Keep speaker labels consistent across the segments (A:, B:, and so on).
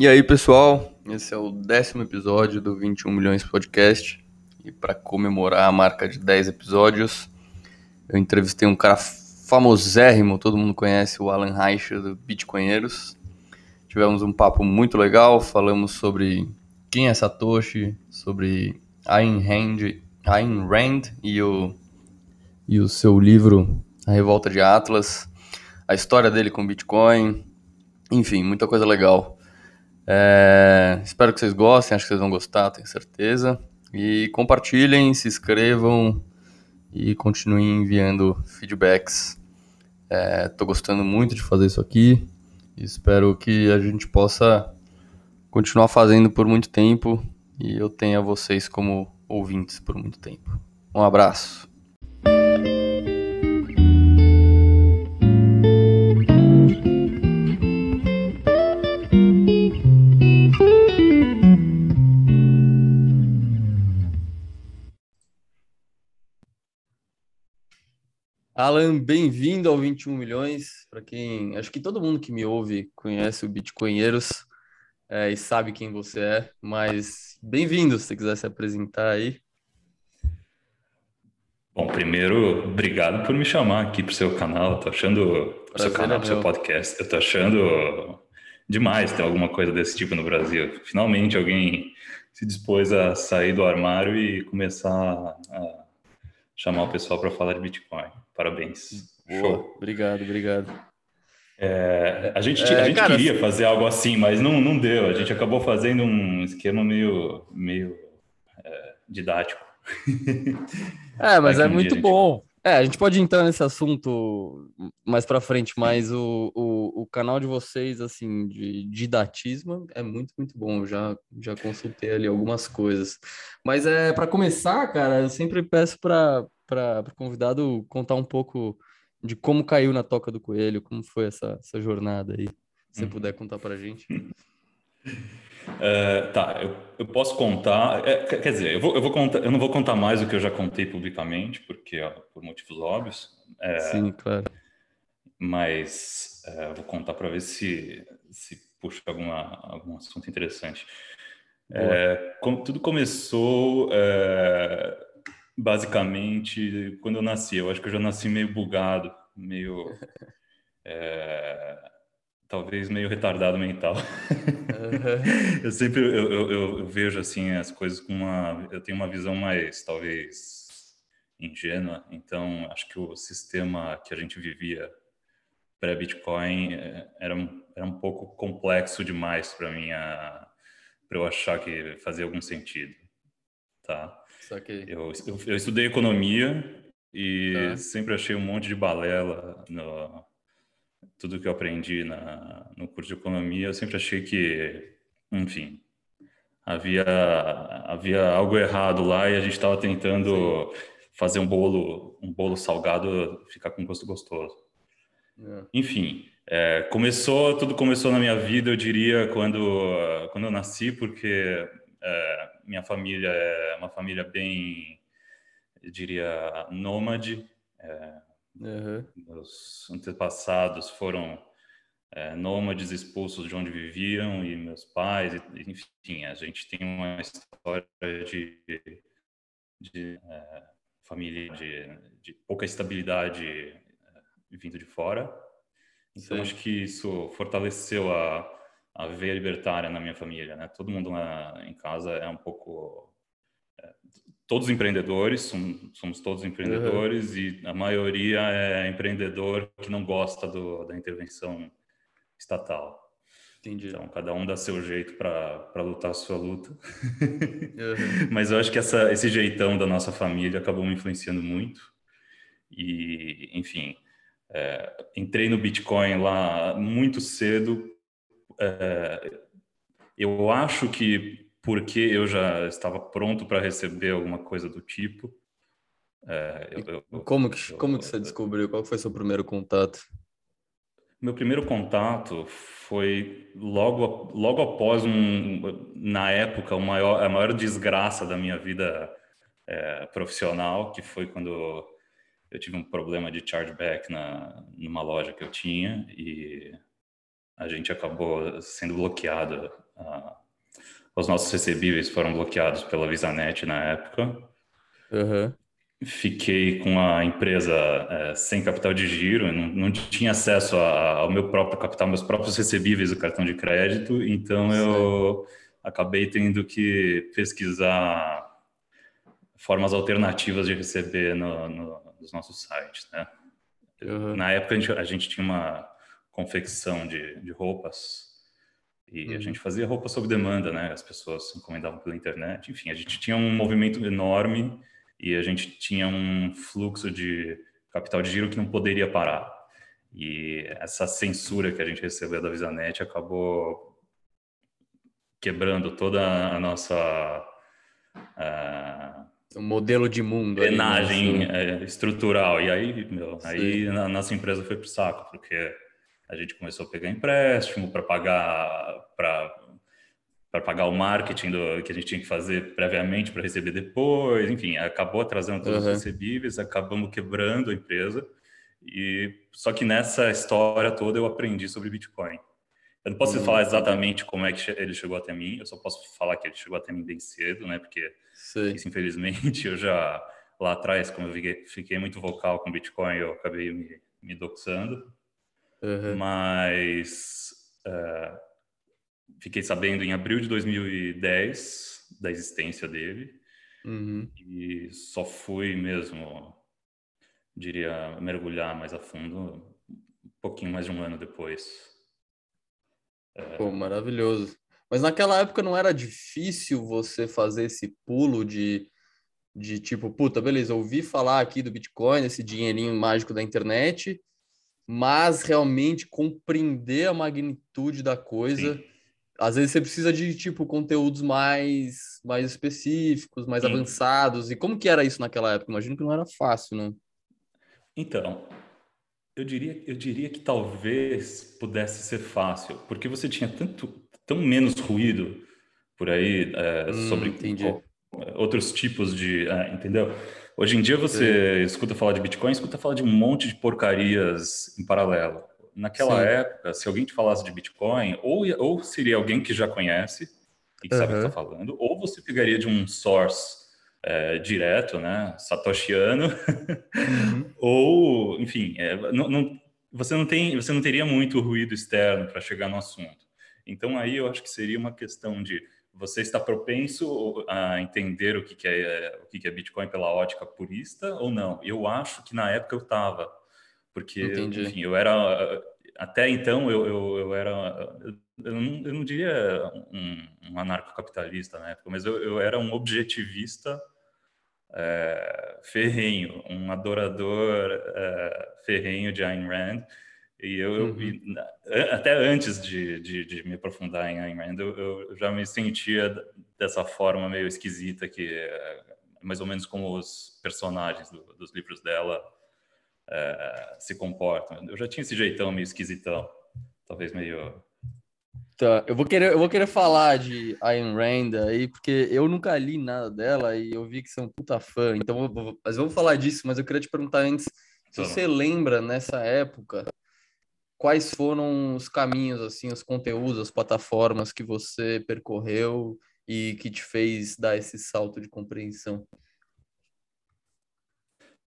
A: E aí, pessoal, esse é o décimo episódio do 21 Milhões Podcast. E para comemorar a marca de 10 episódios, eu entrevistei um cara famosérrimo, todo mundo conhece, o Alan Reich do Bitcoinheiros. Tivemos um papo muito legal, falamos sobre quem é Satoshi, sobre Ayn Rand, Ayn Rand e, o, e o seu livro A Revolta de Atlas, a história dele com Bitcoin, enfim, muita coisa legal. É, espero que vocês gostem, acho que vocês vão gostar, tenho certeza. E compartilhem, se inscrevam e continuem enviando feedbacks. Estou é, gostando muito de fazer isso aqui. Espero que a gente possa continuar fazendo por muito tempo e eu tenha vocês como ouvintes por muito tempo. Um abraço. Alan, bem-vindo ao 21 milhões. Para quem, acho que todo mundo que me ouve conhece o Bitcoinheiros é, e sabe quem você é, mas bem-vindo se você quiser se apresentar aí.
B: Bom, primeiro, obrigado por me chamar aqui para o seu canal. Estou achando o seu canal, é seu podcast. Eu estou achando demais ter alguma coisa desse tipo no Brasil. Finalmente alguém se dispôs a sair do armário e começar a chamar o pessoal para falar de Bitcoin. Parabéns.
A: Boa, Show. Obrigado, obrigado.
B: É, a gente, é, a gente cara, queria fazer algo assim, mas não, não deu. A gente acabou fazendo um esquema meio, meio é, didático.
A: É, mas é muito gente... bom. É, a gente pode entrar nesse assunto mais para frente, mas o, o, o, canal de vocês, assim, de didatismo é muito, muito bom. Eu já, já consultei ali algumas coisas. Mas é para começar, cara, eu sempre peço para para o convidado contar um pouco de como caiu na toca do coelho, como foi essa, essa jornada aí. Se você uhum. puder contar para a gente.
B: Uh, tá, eu, eu, posso contar. É, quer dizer, eu, vou, eu, vou contar, eu não vou contar mais do que eu já contei publicamente, porque ó, por motivos óbvios.
A: É, Sim, claro.
B: Mas é, vou contar para ver se, se puxa alguma, algum assunto interessante. É, tudo começou é, basicamente quando eu nasci. Eu acho que eu já nasci meio bugado, meio. É, talvez meio retardado mental. Uhum. eu sempre eu, eu, eu, vejo assim as coisas com uma. Eu tenho uma visão mais, talvez, ingênua. Então, acho que o sistema que a gente vivia pré-Bitcoin é, era, era um pouco complexo demais para mim, para eu achar que fazia algum sentido. Tá?
A: Saquei.
B: Eu, eu, eu estudei economia e tá. sempre achei um monte de balela no tudo que eu aprendi na, no curso de economia. Eu sempre achei que, enfim, havia havia algo errado lá e a gente estava tentando Sim. fazer um bolo um bolo salgado ficar com gosto gostoso. É. Enfim, é, começou tudo começou na minha vida, eu diria, quando quando eu nasci, porque minha família é uma família bem, eu diria, nômade. Uhum. Meus antepassados foram é, nômades expulsos de onde viviam e meus pais, enfim, a gente tem uma história de, de é, família de, de, pouca estabilidade é, vindo de fora. Então, Sim. acho que isso fortaleceu a, a veia libertária na minha família, né? Todo mundo lá em casa é um pouco é, todos empreendedores, somos, somos todos empreendedores uhum. e a maioria é empreendedor que não gosta do, da intervenção estatal. Entendi. Então, cada um dá seu jeito para lutar a sua luta. Uhum. Mas eu acho que essa, esse jeitão da nossa família acabou me influenciando muito. E, enfim, é, entrei no Bitcoin lá muito cedo é, eu acho que porque eu já estava pronto para receber alguma coisa do tipo.
A: É, eu, eu, como que, como que você descobriu? Qual foi seu primeiro contato?
B: Meu primeiro contato foi logo, logo após um, na época, o maior, a maior desgraça da minha vida é, profissional, que foi quando eu tive um problema de chargeback na, numa loja que eu tinha e a gente acabou sendo bloqueado uh, os nossos recebíveis foram bloqueados pela VisaNet na época.
A: Uhum.
B: Fiquei com a empresa é, sem capital de giro, não, não tinha acesso a, ao meu próprio capital, meus próprios recebíveis do cartão de crédito, então Sim. eu acabei tendo que pesquisar formas alternativas de receber no, no, nos nossos sites, né? Uhum. Na época a gente, a gente, tinha uma confecção de, de roupas e uhum. a gente fazia roupa sob demanda, né? As pessoas encomendavam pela internet. Enfim, a gente tinha um movimento enorme e a gente tinha um fluxo de capital de giro que não poderia parar. E essa censura que a gente recebeu da Visanet acabou quebrando toda a nossa
A: uh, modelo de mundo,
B: penagem é, estrutural. E aí, meu, aí a nossa empresa foi pro saco, porque a gente começou a pegar empréstimo para pagar para para pagar o marketing do, que a gente tinha que fazer previamente para receber depois, enfim, acabou atrasando todos uhum. os recebíveis, acabamos quebrando a empresa. E só que nessa história toda eu aprendi sobre Bitcoin. Eu não posso uhum. falar exatamente como é que ele chegou até mim, eu só posso falar que ele chegou até mim bem cedo, né? Porque isso, infelizmente, eu já lá atrás, como eu fiquei, fiquei muito vocal com Bitcoin, eu acabei me, me doxando. Uhum. Mas uh, fiquei sabendo em abril de 2010 da existência dele. Uhum. E só fui mesmo, diria, mergulhar mais a fundo um pouquinho mais de um ano depois.
A: É... Pô, maravilhoso. Mas naquela época não era difícil você fazer esse pulo de, de tipo, puta, beleza, ouvi falar aqui do Bitcoin, esse dinheirinho mágico da internet, mas realmente compreender a magnitude da coisa. Sim. Às vezes você precisa de tipo conteúdos mais mais específicos, mais Sim. avançados. E como que era isso naquela época? Imagino que não era fácil, não.
B: Então, eu diria, eu diria que talvez pudesse ser fácil, porque você tinha tanto tão menos ruído por aí é, hum, sobre entendi. outros tipos de, é, entendeu? Hoje em dia você escuta falar de Bitcoin, escuta falar de um monte de porcarias em paralelo. Naquela Sim. época, se alguém te falasse de Bitcoin, ou, ou seria alguém que já conhece e que uhum. sabe o que está falando, ou você pegaria de um source é, direto, né, satoshiano, uhum. ou, enfim, é, não, não, você não tem, você não teria muito ruído externo para chegar no assunto. Então aí eu acho que seria uma questão de você está propenso a entender o que, que é o que, que é Bitcoin pela ótica purista ou não? Eu acho que na época eu estava, porque enfim, eu era até então eu, eu, eu era eu não, eu não diria um, um anarcocapitalista na época, mas eu, eu era um objetivista é, ferrenho, um adorador é, ferrenho de Ayn Rand e eu, uhum. e, até antes de, de, de, me aprofundar em Ayn Rand, eu, eu, já me sentia dessa forma meio esquisita, que é mais ou menos como os personagens do, dos livros dela é, se comportam. Eu já tinha esse jeitão meio esquisitão, talvez meio...
A: Tá, eu vou querer, eu vou querer falar de Ayn Rand aí, porque eu nunca li nada dela e eu vi que você é um puta fã, então mas vamos falar disso, mas eu queria te perguntar antes, se você lembra nessa época quais foram os caminhos, assim, os conteúdos, as plataformas que você percorreu e que te fez dar esse salto de compreensão?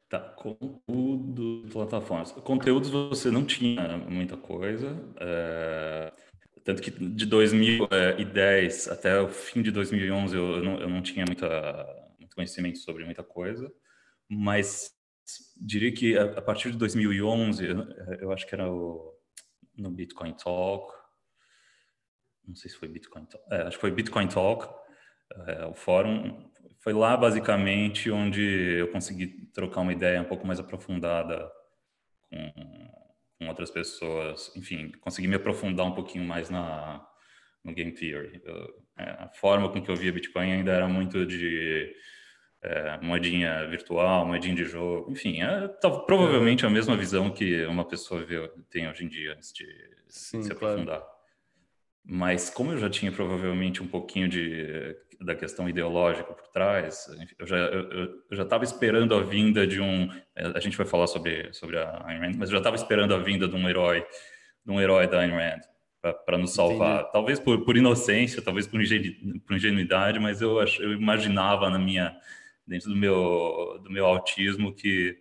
B: Tá, conteúdo, plataformas. Conteúdos você não tinha muita coisa, é, tanto que de 2010 até o fim de 2011 eu, não, eu não tinha muita, muito conhecimento sobre muita coisa, mas diria que a, a partir de 2011, eu, eu acho que era o no Bitcoin Talk. Não sei se foi Bitcoin Talk. É, acho que foi Bitcoin Talk, é, o fórum. Foi lá, basicamente, onde eu consegui trocar uma ideia um pouco mais aprofundada com, com outras pessoas. Enfim, consegui me aprofundar um pouquinho mais na, no Game Theory. Eu, é, a forma com que eu via Bitcoin ainda era muito de é, moedinha virtual, moedinha de jogo, enfim, é tá, provavelmente a mesma visão que uma pessoa vê, tem hoje em dia antes de Sim, se aprofundar. Claro. Mas como eu já tinha provavelmente um pouquinho de da questão ideológica por trás, eu já estava esperando a vinda de um, a gente vai falar sobre sobre a Ayn Rand, mas eu já estava esperando a vinda de um herói, de um herói da Ayn Rand. para nos salvar. Entendi. Talvez por, por inocência, talvez por, por ingenuidade, mas eu, eu imaginava na minha dentro do meu do meu autismo que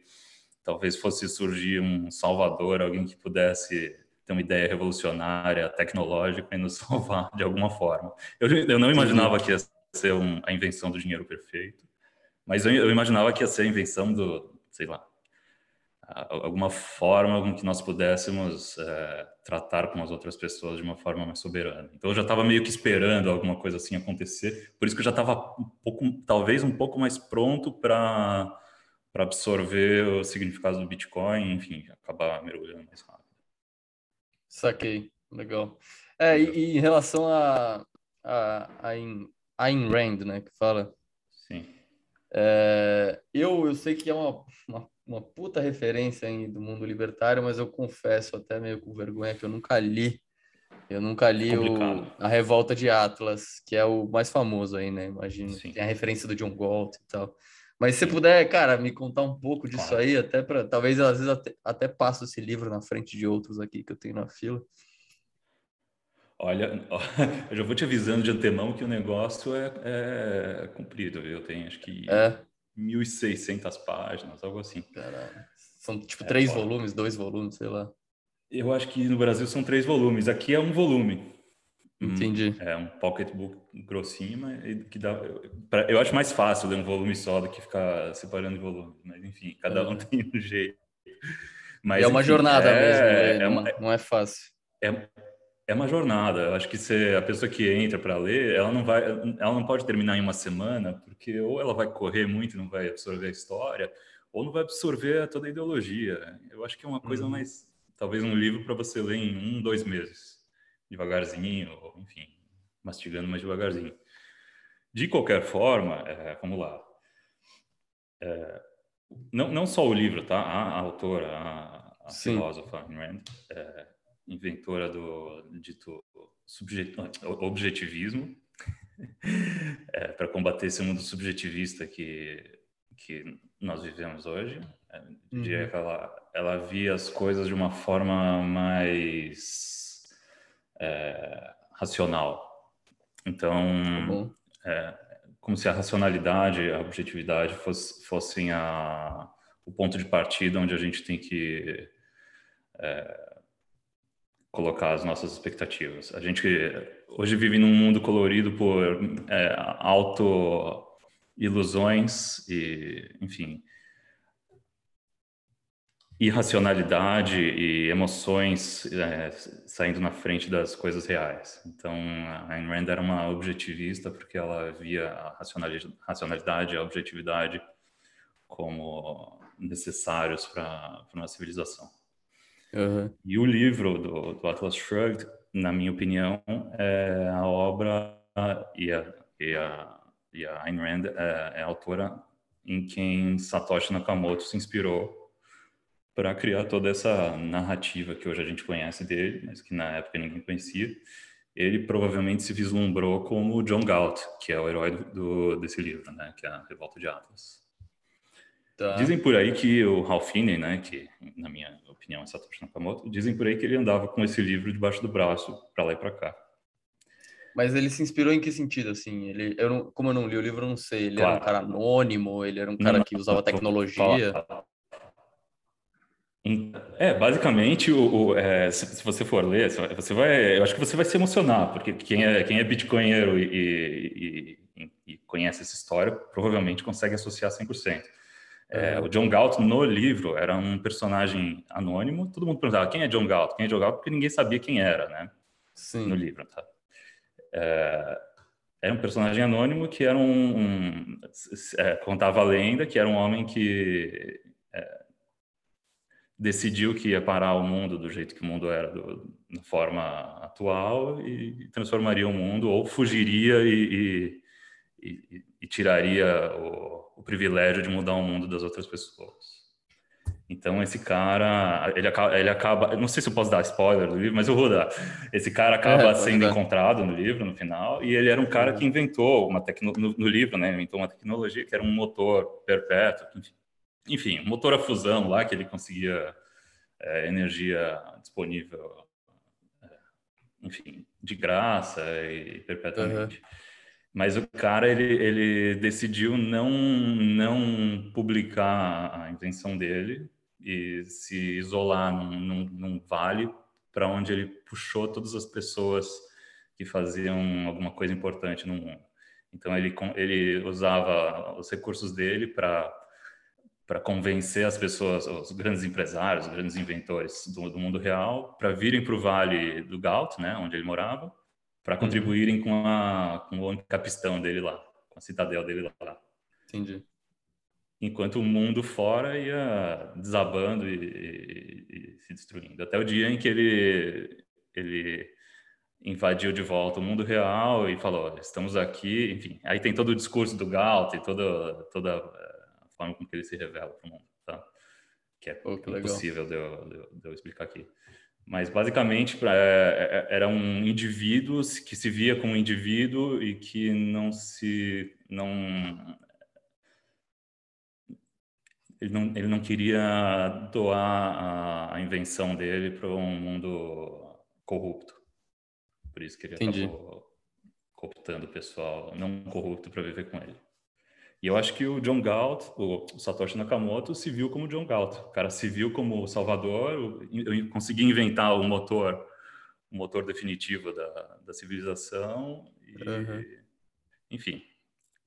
B: talvez fosse surgir um salvador, alguém que pudesse ter uma ideia revolucionária, tecnológica e nos salvar de alguma forma. Eu, eu não imaginava que ia ser um, a invenção do dinheiro perfeito, mas eu, eu imaginava que ia ser a invenção do, sei lá, alguma forma com que nós pudéssemos é, tratar com as outras pessoas de uma forma mais soberana. Então eu já estava meio que esperando alguma coisa assim acontecer, por isso que eu já estava um pouco, talvez um pouco mais pronto para para absorver o significado do Bitcoin, enfim, acabar mergulhando mais rápido.
A: Saquei, legal. É, e, e, em relação a, a, a Ayn Rand, né, que fala.
B: Sim.
A: É, eu, eu sei que é uma, uma uma puta referência aí do mundo libertário, mas eu confesso até meio com vergonha que eu nunca li. Eu nunca li o, a Revolta de Atlas, que é o mais famoso aí, né? Imagino. Sim. Tem a referência do John Galt e tal. Mas se puder, cara, me contar um pouco disso claro. aí, até para talvez às vezes até, até passo esse livro na frente de outros aqui que eu tenho na fila.
B: Olha, eu já vou te avisando de antemão que o negócio é, é comprido, viu? Eu tenho acho que é. 1.600 páginas, algo assim.
A: Caralho. São tipo é, três volumes, dois volumes, sei lá.
B: Eu acho que no Brasil são três volumes. Aqui é um volume.
A: Entendi.
B: é um pocketbook grossinho, mas que dá. Eu acho mais fácil ler um volume só do que ficar separando em volume. Mas enfim, cada um tem um jeito.
A: Mas, é uma enfim, jornada é, mesmo, né? é, não, não é fácil.
B: É, é uma jornada. Eu acho que se a pessoa que entra para ler, ela não vai, ela não pode terminar em uma semana, porque ou ela vai correr muito e não vai absorver a história, ou não vai absorver toda a ideologia. Eu acho que é uma coisa uhum. mais, talvez um livro para você ler em um, dois meses, devagarzinho, ou, enfim, mastigando mais devagarzinho. De qualquer forma, é, vamos lá. É, não, não só o livro, tá? A, a autora, a, a filósofa Ayn Rand, é, inventora do dito objetivismo, é, para combater esse mundo subjetivista que, que nós vivemos hoje. É, uhum. ela, ela via as coisas de uma forma mais é, racional. Então, tá é, como se a racionalidade, a objetividade fosse, fossem a, o ponto de partida onde a gente tem que é, colocar as nossas expectativas. A gente hoje vive num mundo colorido por é, auto ilusões e, enfim, irracionalidade e emoções é, saindo na frente das coisas reais. Então, a Ayn Rand era uma objetivista porque ela via a racionalidade, a objetividade como necessários para uma civilização.
A: Uhum.
B: E o livro do, do, Atlas Shrugged, na minha opinião, é a obra e a, e a, e a Ayn Rand é, é a autora em quem Satoshi Nakamoto se inspirou para criar toda essa narrativa que hoje a gente conhece dele, mas que na época ninguém conhecia. Ele provavelmente se vislumbrou como John Galt, que é o herói do, desse livro, né, que é a Revolta de Atlas. Tá. Dizem por aí que o Ralph Finney, né, que na minha opinião é Satoshi Nakamoto, dizem por aí que ele andava com esse livro debaixo do braço para lá e para cá.
A: Mas ele se inspirou em que sentido, assim? Ele, eu não, como eu não li o livro, eu não sei. Ele claro. era um cara anônimo, ele era um cara não, que usava tecnologia.
B: É, basicamente, o, o é, se, se, você for ler, você vai, eu acho que você vai se emocionar, porque quem é, quem é bitcoinheiro e, e, e, e conhece essa história, provavelmente consegue associar 100%. É, o John Galt no livro era um personagem anônimo. Todo mundo perguntava quem é John Galt, quem é John Galt, porque ninguém sabia quem era, né?
A: Sim.
B: No livro, tá? É, era um personagem anônimo que era um, um é, contava a lenda que era um homem que é, decidiu que ia parar o mundo do jeito que o mundo era do, na forma atual e transformaria o mundo ou fugiria e, e, e, e tiraria o o privilégio de mudar o mundo das outras pessoas. Então esse cara, ele acaba, ele acaba, não sei se eu posso dar spoiler do livro, mas eu vou dar. Esse cara acaba é, sendo dar. encontrado no livro no final e ele era um cara que inventou uma tecno, no, no, livro, né? Inventou uma tecnologia que era um motor perpétuo, enfim, enfim um motor a fusão lá que ele conseguia é, energia disponível é, enfim, de graça e perpetuamente. Uhum. Mas o cara ele, ele decidiu não não publicar a invenção dele e se isolar num, num, num vale para onde ele puxou todas as pessoas que faziam alguma coisa importante no mundo. Então ele ele usava os recursos dele para para convencer as pessoas, os grandes empresários, os grandes inventores do, do mundo real, para virem para o Vale do Galt, né, onde ele morava, para uhum. contribuírem com, a, com o capistão dele lá, com a citadel dele lá.
A: Entendi.
B: Enquanto o mundo fora ia desabando e, e, e se destruindo. Até o dia em que ele, ele invadiu de volta o mundo real e falou: estamos aqui, enfim. Aí tem todo o discurso do Galt e toda, toda a forma com que ele se revela para o mundo, tá? Que é Pô, que impossível de, eu, de eu, explicar aqui. Mas basicamente pra, é, é, era um indivíduo que se via como um indivíduo e que não se não ele não, ele não queria doar a, a invenção dele para um mundo corrupto. Por isso que ele Entendi. acabou cooptando o pessoal não corrupto para viver com ele. E eu acho que o John Galt, o Satoshi Nakamoto, se viu como John Galt. O cara se viu como salvador. Eu consegui inventar o motor, o motor definitivo da, da civilização. E, uhum. Enfim,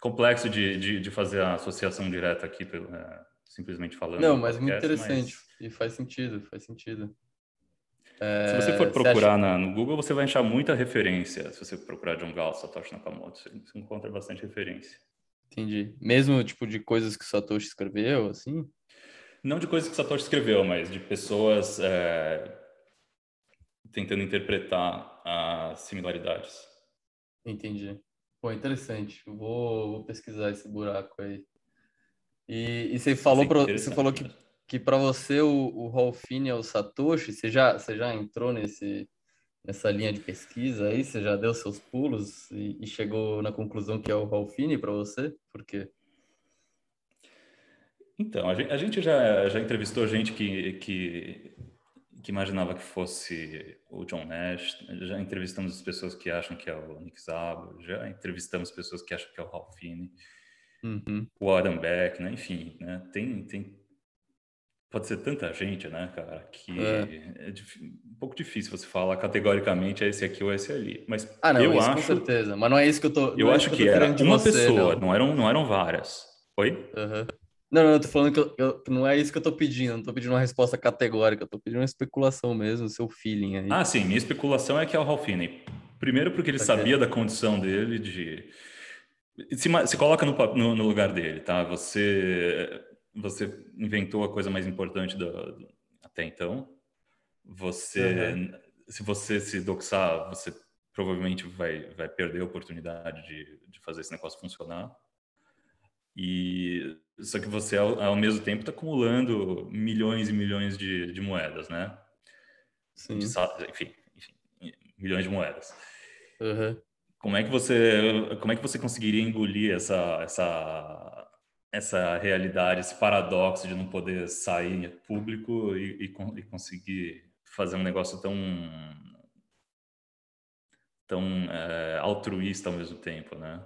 B: complexo de, de, de, fazer a associação direta aqui, é, simplesmente falando.
A: Não, mas muito interessante. Mas... E faz sentido, faz sentido.
B: É, se você for procurar você acha... na, no Google, você vai achar muita referência. Se você procurar John Galt, Satoshi Nakamoto, você encontra bastante referência.
A: Entendi. Mesmo tipo de coisas que Satoshi escreveu, assim?
B: Não de coisas que Satoshi escreveu, mas de pessoas é, tentando interpretar as similaridades.
A: Entendi. Pô, interessante. Vou, vou pesquisar esse buraco aí. E, e você falou, pra, você falou que, que para você o, o Rolfini é o Satoshi. Você já, você já entrou nesse, nessa linha de pesquisa aí? Você já deu seus pulos e, e chegou na conclusão que é o Rolfini para você? Por quê?
B: Então, a gente, a gente, já, já entrevistou gente que, que, que imaginava que fosse o John Nash, já entrevistamos as pessoas que acham que é o Nick Szabo, já entrevistamos pessoas que acham que é o Ralph Finney, uhum. o Adam Beck, né? enfim, né? tem, tem pode ser tanta gente, né, cara, que é, é um pouco difícil você falar categoricamente é esse aqui ou esse ali. Mas
A: ah, não,
B: eu
A: isso
B: acho,
A: com certeza. Mas não é isso que eu tô.
B: Eu
A: é
B: acho que,
A: que
B: era uma você, pessoa, não. não. eram, não eram várias. Oi?
A: Uhum. Não, não, eu tô falando que, eu, eu, não é isso que eu tô pedindo. Não tô pedindo uma resposta categórica. Eu tô pedindo uma especulação mesmo, seu feeling aí.
B: Ah, sim. Minha especulação é que é o Ralph Finney. Primeiro porque ele tá sabia da condição dele de se, se coloca no, no, no, lugar dele, tá? Você você inventou a coisa mais importante do, do, até então. Você, uhum. se você se doxar, você provavelmente vai, vai perder a oportunidade de, de fazer esse negócio funcionar. E só que você ao, ao mesmo tempo está acumulando milhões e milhões de, de moedas, né? Sim. De, enfim, enfim, milhões de moedas. Uhum. Como é que você como é que você conseguiria engolir essa essa essa realidade, esse paradoxo de não poder sair público e, e, e conseguir fazer um negócio tão tão é, altruísta ao mesmo tempo, né?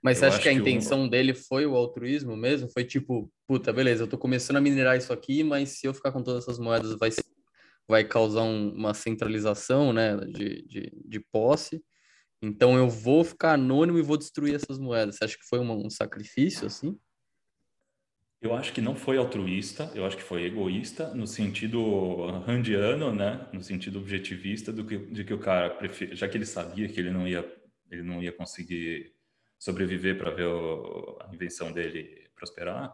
A: Mas você acha que a intenção dele foi o altruísmo mesmo? Foi tipo, puta, beleza, eu tô começando a minerar isso aqui, mas se eu ficar com todas essas moedas vai, vai causar um, uma centralização, né, de, de, de posse. Então eu vou ficar anônimo e vou destruir essas moedas. Você acha que foi uma, um sacrifício, assim?
B: Eu acho que não foi altruísta, eu acho que foi egoísta no sentido randiano, né? No sentido objetivista do que de que o cara prefere, já que ele sabia que ele não ia ele não ia conseguir sobreviver para ver o, a invenção dele prosperar,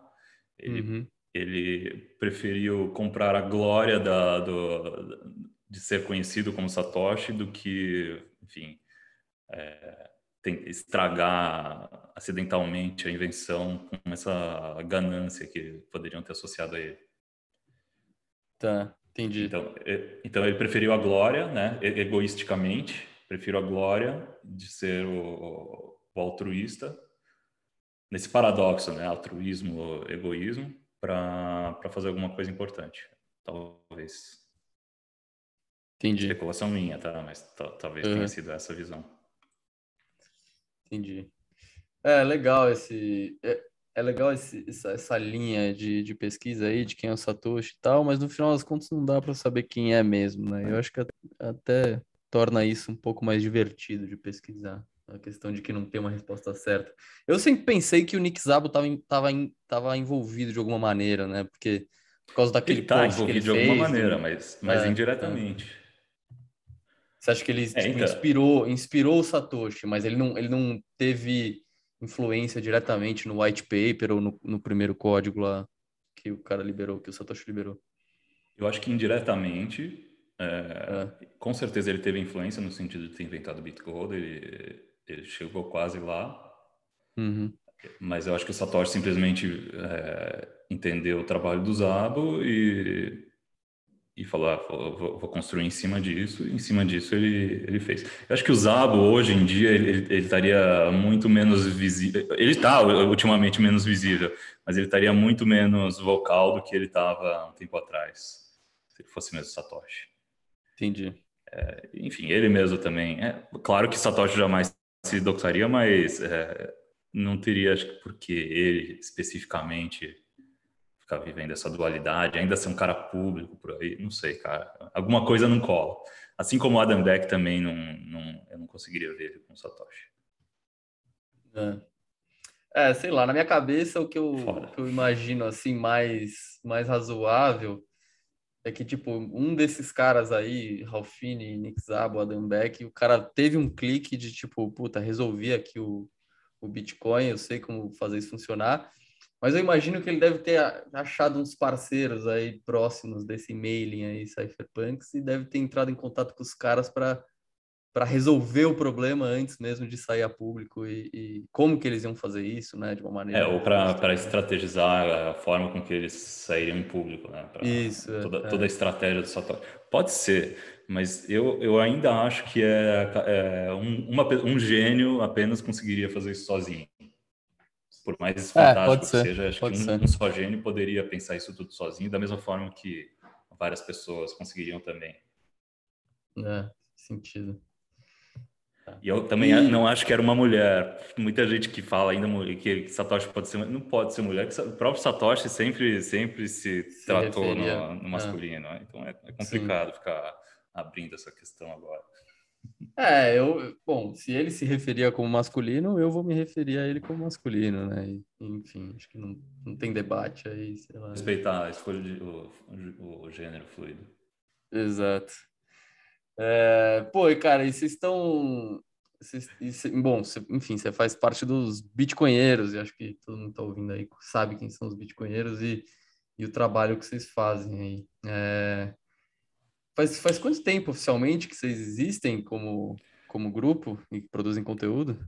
B: ele uhum. ele preferiu comprar a glória da do, de ser conhecido como Satoshi do que, enfim, é, estragar acidentalmente a invenção com essa ganância que poderiam ter associado a ele.
A: Tá, entendi.
B: Então, então ele preferiu a glória, né, egoisticamente, prefiro a glória de ser o, o altruísta, nesse paradoxo, né, altruísmo, egoísmo, para fazer alguma coisa importante, talvez.
A: Entendi.
B: Especulação minha, tá? Mas talvez uhum. tenha sido essa visão.
A: Entendi. É legal esse. É, é legal esse, essa, essa linha de, de pesquisa aí, de quem é o Satoshi e tal, mas no final das contas não dá para saber quem é mesmo, né? Eu acho que até torna isso um pouco mais divertido de pesquisar. A questão de que não tem uma resposta certa. Eu sempre pensei que o Nick Zabo estava tava, tava envolvido de alguma maneira, né? Porque por causa daquele
B: ele tá envolvido de alguma maneira, mas, mas é, indiretamente. É.
A: Você acha que ele é, tipo, então... inspirou, inspirou o Satoshi, mas ele não, ele não teve influência diretamente no white paper ou no, no primeiro código lá que o cara liberou, que o Satoshi liberou?
B: Eu acho que indiretamente, é, é. com certeza ele teve influência no sentido de ter inventado o Bitcode, ele, ele chegou quase lá.
A: Uhum.
B: Mas eu acho que o Satoshi simplesmente é, entendeu o trabalho do Zabo e, e falou, ah, vou, vou, construir em cima disso. E em cima disso ele, ele fez. Eu acho que o Zabo hoje em dia ele, ele estaria muito menos visível. Ele está ultimamente menos visível, mas ele estaria muito menos vocal do que ele estava um tempo atrás, se ele fosse mesmo Satoshi.
A: Entendi.
B: É, enfim, ele mesmo também. É, claro que Satoshi jamais se doxaria, mas é, não teria, acho que porque ele especificamente ficar vivendo essa dualidade, ainda ser um cara público por aí, não sei, cara. Alguma coisa não cola. Assim como Adam Beck também não, não eu não conseguiria ver ele com Satoshi.
A: É. é. sei lá, na minha cabeça o que eu, que eu imagino assim mais mais razoável é que, tipo, um desses caras aí, Ralfini, Nick Szabo, Adam Beck, o cara teve um clique de, tipo, puta, resolvi aqui o, o Bitcoin, eu sei como fazer isso funcionar, mas eu imagino que ele deve ter achado uns parceiros aí próximos desse mailing aí, Cypherpunks, e deve ter entrado em contato com os caras para para resolver o problema antes mesmo de sair a público e, e, como que eles iam fazer isso, né, de uma maneira.
B: É, ou para estrategizar a forma com que eles sairiam em público, né?
A: isso.
B: É, toda, é. toda a estratégia do Satoshi. Pode ser, mas eu, eu ainda acho que é, é um, uma, um gênio apenas conseguiria fazer isso sozinho. Por mais é, fantástico que seja, acho que um, um só gênio poderia pensar isso tudo sozinho, da mesma forma que várias pessoas conseguiriam também.
A: É, sentido.
B: E eu também e... não acho que era uma mulher. Muita gente que fala ainda que Satoshi pode ser, não pode ser mulher. O próprio Satoshi sempre, sempre se, se tratou no, no, masculino. É. Então é, é complicado Sim. ficar abrindo essa questão agora.
A: É, eu, bom, se ele se referia como masculino, eu vou me referir a ele como masculino, né? enfim, acho que não, não tem debate aí, sei lá.
B: Respeitar a escolha de o, o gênero fluido.
A: Exato. É, pô, cara, e vocês estão. bom, cê, enfim, você faz parte dos bitcoinheiros, e acho que todo mundo está ouvindo aí sabe quem são os bitcoinheiros e, e o trabalho que vocês fazem aí. É, faz, faz quanto tempo oficialmente que vocês existem como, como grupo e produzem conteúdo?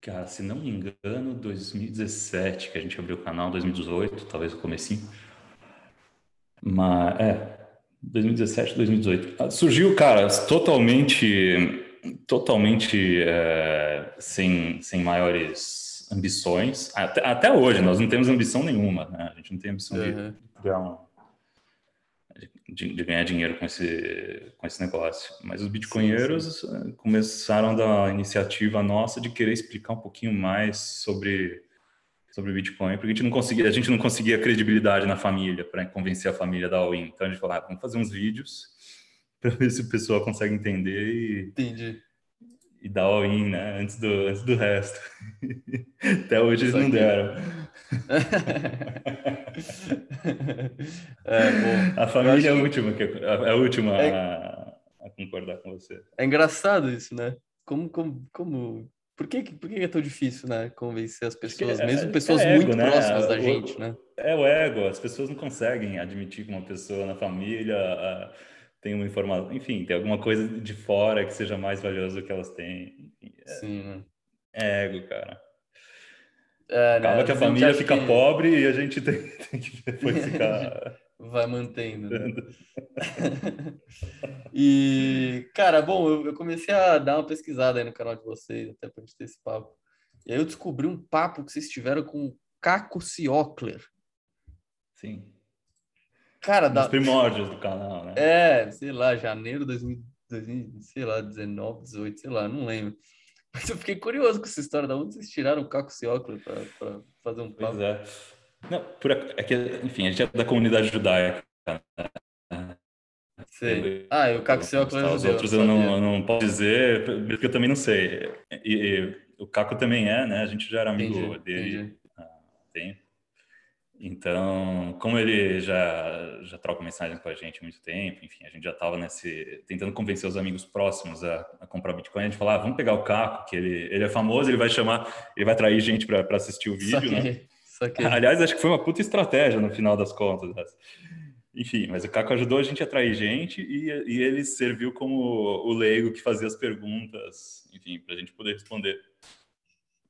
B: Cara, se não me engano, 2017 que a gente abriu o canal, 2018, talvez o comecinho. Mas, é, 2017, 2018. Ah, surgiu, cara, totalmente, totalmente é, sem, sem maiores ambições. Até, até, hoje, nós não temos ambição nenhuma, né? A gente não tem ambição uhum. de, de, de, ganhar dinheiro com esse, com esse negócio. Mas os bitcoinheiros sim, sim. começaram da iniciativa nossa de querer explicar um pouquinho mais sobre sobre Bitcoin, porque a gente não conseguia, a gente não conseguia credibilidade na família para convencer a família da All-in. Então a gente falou, ah, vamos fazer uns vídeos para ver se o pessoal consegue entender e,
A: Entendi.
B: e dar all-in, né? Antes do, antes do resto. Até hoje eles não deram. É, bom, a família é a última, que, é a última é... a, a concordar com você.
A: É engraçado isso, né? Como, como, como por que, por que é tão difícil, né, convencer as pessoas, é, mesmo pessoas é ego, muito né? próximas da o, gente, né?
B: É o ego, as pessoas não conseguem admitir que uma pessoa na família uh, tem uma informação, enfim, tem alguma coisa de fora que seja mais valiosa do que elas têm.
A: É, Sim, né?
B: É ego, cara. É, Acaba né? que a família fica que... pobre e a gente tem, tem que depois ficar
A: vai mantendo. Né? e, cara, bom, eu, eu, comecei a dar uma pesquisada aí no canal de vocês, até pra gente ter esse papo. E aí eu descobri um papo que vocês tiveram com o Caco Ciocler.
B: Sim.
A: Cara,
B: da... primórdios do canal, né?
A: É, sei lá, janeiro de 2000, sei lá, 19, 18, sei lá, não lembro. Mas eu fiquei curioso com essa história. Da onde vocês tiraram o Caco Cioclo para fazer um
B: papo? Pois é. Não, por, é que, enfim, a gente é da comunidade judaica.
A: Né? Sei. Ah, e o Caco Cioclo é
B: Os outros eu não, eu não posso dizer, porque eu também não sei. E, e, o Caco também é, né? A gente já era amigo entendi, dele entendi. há tempo. Então, como ele já, já troca mensagem com a gente há muito tempo, enfim, a gente já estava nesse tentando convencer os amigos próximos a, a, comprar Bitcoin. A gente falava, ah, vamos pegar o Caco, que ele, ele é famoso, ele vai chamar, ele vai atrair gente para assistir o vídeo, né? Aliás, acho que foi uma puta estratégia no final das contas. Né? Enfim, mas o Caco ajudou a gente a atrair gente e, e ele serviu como o leigo que fazia as perguntas, enfim, para a gente poder responder.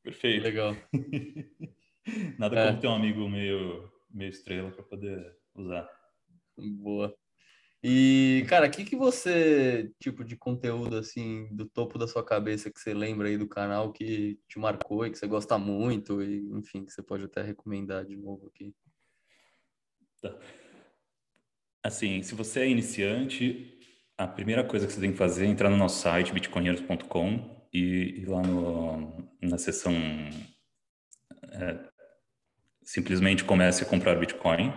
B: Perfeito.
A: Legal.
B: Nada é. como ter um amigo meio, meio estrela para poder usar.
A: Boa. E, cara, o que, que você, tipo de conteúdo, assim, do topo da sua cabeça que você lembra aí do canal que te marcou e que você gosta muito e, enfim, que você pode até recomendar de novo aqui?
B: Tá. Assim, se você é iniciante, a primeira coisa que você tem que fazer é entrar no nosso site, bitcoinheiros.com e ir lá no, na seção é, simplesmente comece a comprar Bitcoin,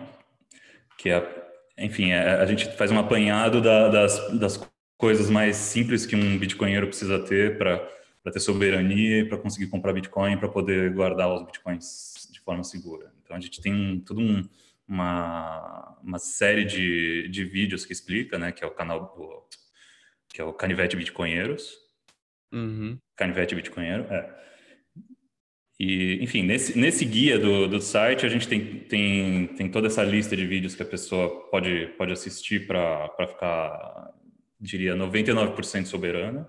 B: que é, enfim, é, a gente faz um apanhado da, das, das coisas mais simples que um bitcoinheiro precisa ter para ter soberania para conseguir comprar Bitcoin, para poder guardar os Bitcoins de forma segura. Então, a gente tem tudo um, uma, uma série de, de vídeos que explica, né, que é o canal do, que é o Canivete Bitcoinheiros.
A: Uhum.
B: Canivete Bitcoinheiro, é e, enfim, nesse, nesse guia do, do site, a gente tem, tem, tem toda essa lista de vídeos que a pessoa pode, pode assistir para ficar, diria, 99% soberana.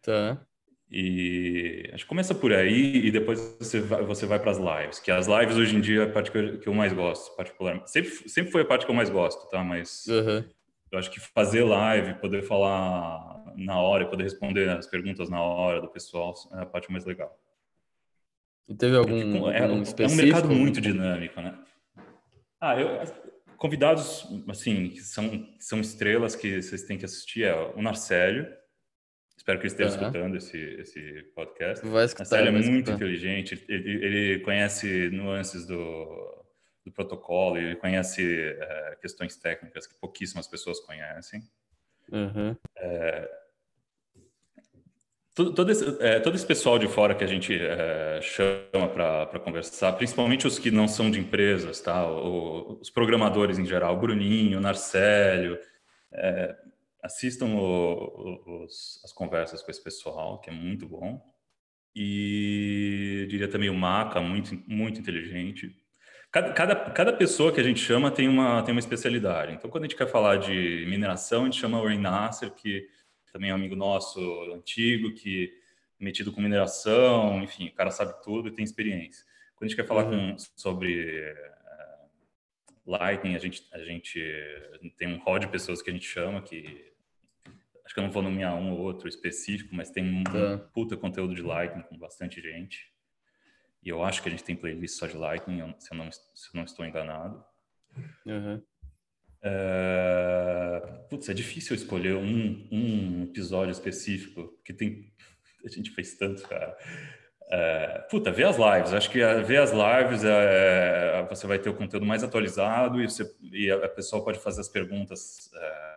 A: Tá.
B: E acho que começa por aí e depois você vai, você vai para as lives, que as lives hoje em dia é a parte que eu, que eu mais gosto, particularmente. Sempre, sempre foi a parte que eu mais gosto, tá? Mas
A: uhum.
B: eu acho que fazer live, poder falar na hora, poder responder as perguntas na hora do pessoal é a parte mais legal.
A: E teve algum,
B: é, algum é, um mercado muito dinâmico, né? Ah, eu, convidados, assim, que são, são estrelas que vocês têm que assistir é o Narcélio. Espero que ele esteja uhum. escutando esse, esse podcast.
A: Vai escutar,
B: Narcélio é
A: muito
B: escutar. inteligente, ele, ele conhece nuances do, do protocolo, ele conhece é, questões técnicas que pouquíssimas pessoas conhecem.
A: Uhum.
B: É, todo, esse, é, todo esse pessoal de fora que a gente é, chama para conversar, principalmente os que não são de empresas, tá? O, os programadores em geral, Bruninho, Narcélio, é, assistam o, os, as conversas com esse pessoal, que é muito bom. E diria também o Maca, muito, muito inteligente. Cada, cada, cada pessoa que a gente chama tem uma, tem uma especialidade. Então, quando a gente quer falar de mineração, a gente chama o Ray Nasser, que também é um amigo nosso antigo, que é metido com mineração, enfim, o cara sabe tudo e tem experiência. Quando a gente quer falar uhum. com, sobre uh, Lightning, a gente, a gente tem um rol de pessoas que a gente chama que acho que eu não vou nomear um ou outro específico, mas tem um, tá. puta conteúdo de Lightning com bastante gente. E eu acho que a gente tem playlist só de Lightning, se eu não, se eu não estou enganado.
A: Uhum.
B: É... Putz, é difícil escolher um, um episódio específico, porque tem. A gente fez tanto, cara. É... Puta, vê as lives. Acho que ver as lives é... você vai ter o conteúdo mais atualizado e, você... e a pessoa pode fazer as perguntas é...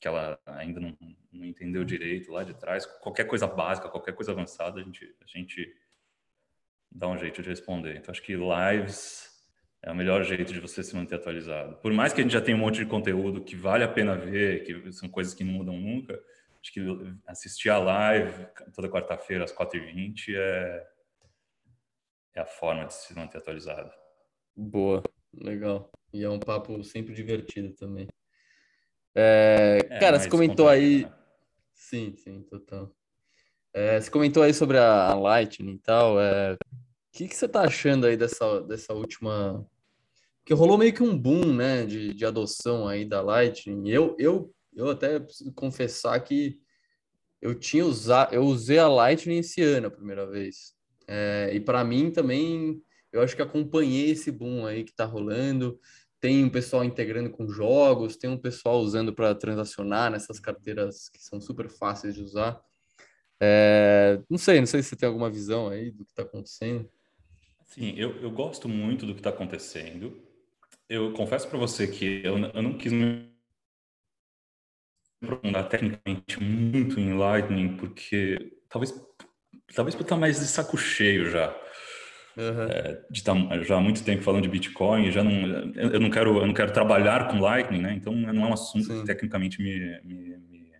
B: que ela ainda não, não, entendeu direito lá de trás. Qualquer coisa básica, qualquer coisa avançada, a gente, a gente dá um jeito de responder. Então, acho que lives é o melhor jeito de você se manter atualizado. Por mais que a gente já tenha um monte de conteúdo que vale a pena ver, que são coisas que não mudam nunca, acho que assistir a live toda quarta-feira às 4h20 é, é a forma de se manter atualizado.
A: Boa, legal. E é um papo sempre divertido também. É, é, cara, você comentou aí. Né? Sim, sim, total. É, você comentou aí sobre a, a Lightning e tal. É, que, que você tá achando aí dessa, dessa última. Que rolou meio que um boom, né, de, de adoção aí da Lightning. Eu, eu, eu até preciso confessar que eu tinha usado, eu usei a Lightning esse ano a primeira vez. É, e para mim também, eu acho que acompanhei esse boom aí que tá rolando. tem um pessoal integrando com jogos, tem um pessoal usando para transacionar nessas carteiras que são super fáceis de usar. É, não sei, não sei se você tem alguma visão aí do que está acontecendo.
B: Sim, eu, eu gosto muito do que está acontecendo. Eu confesso para você que eu, eu não quis me aprofundar tecnicamente muito em Lightning, porque talvez, talvez por estar mais de saco cheio já. Uhum. É, de estar já há muito tempo falando de Bitcoin, já não, eu não quero, eu não quero trabalhar com Lightning, né? Então não é um assunto Sim. que tecnicamente me, me, me,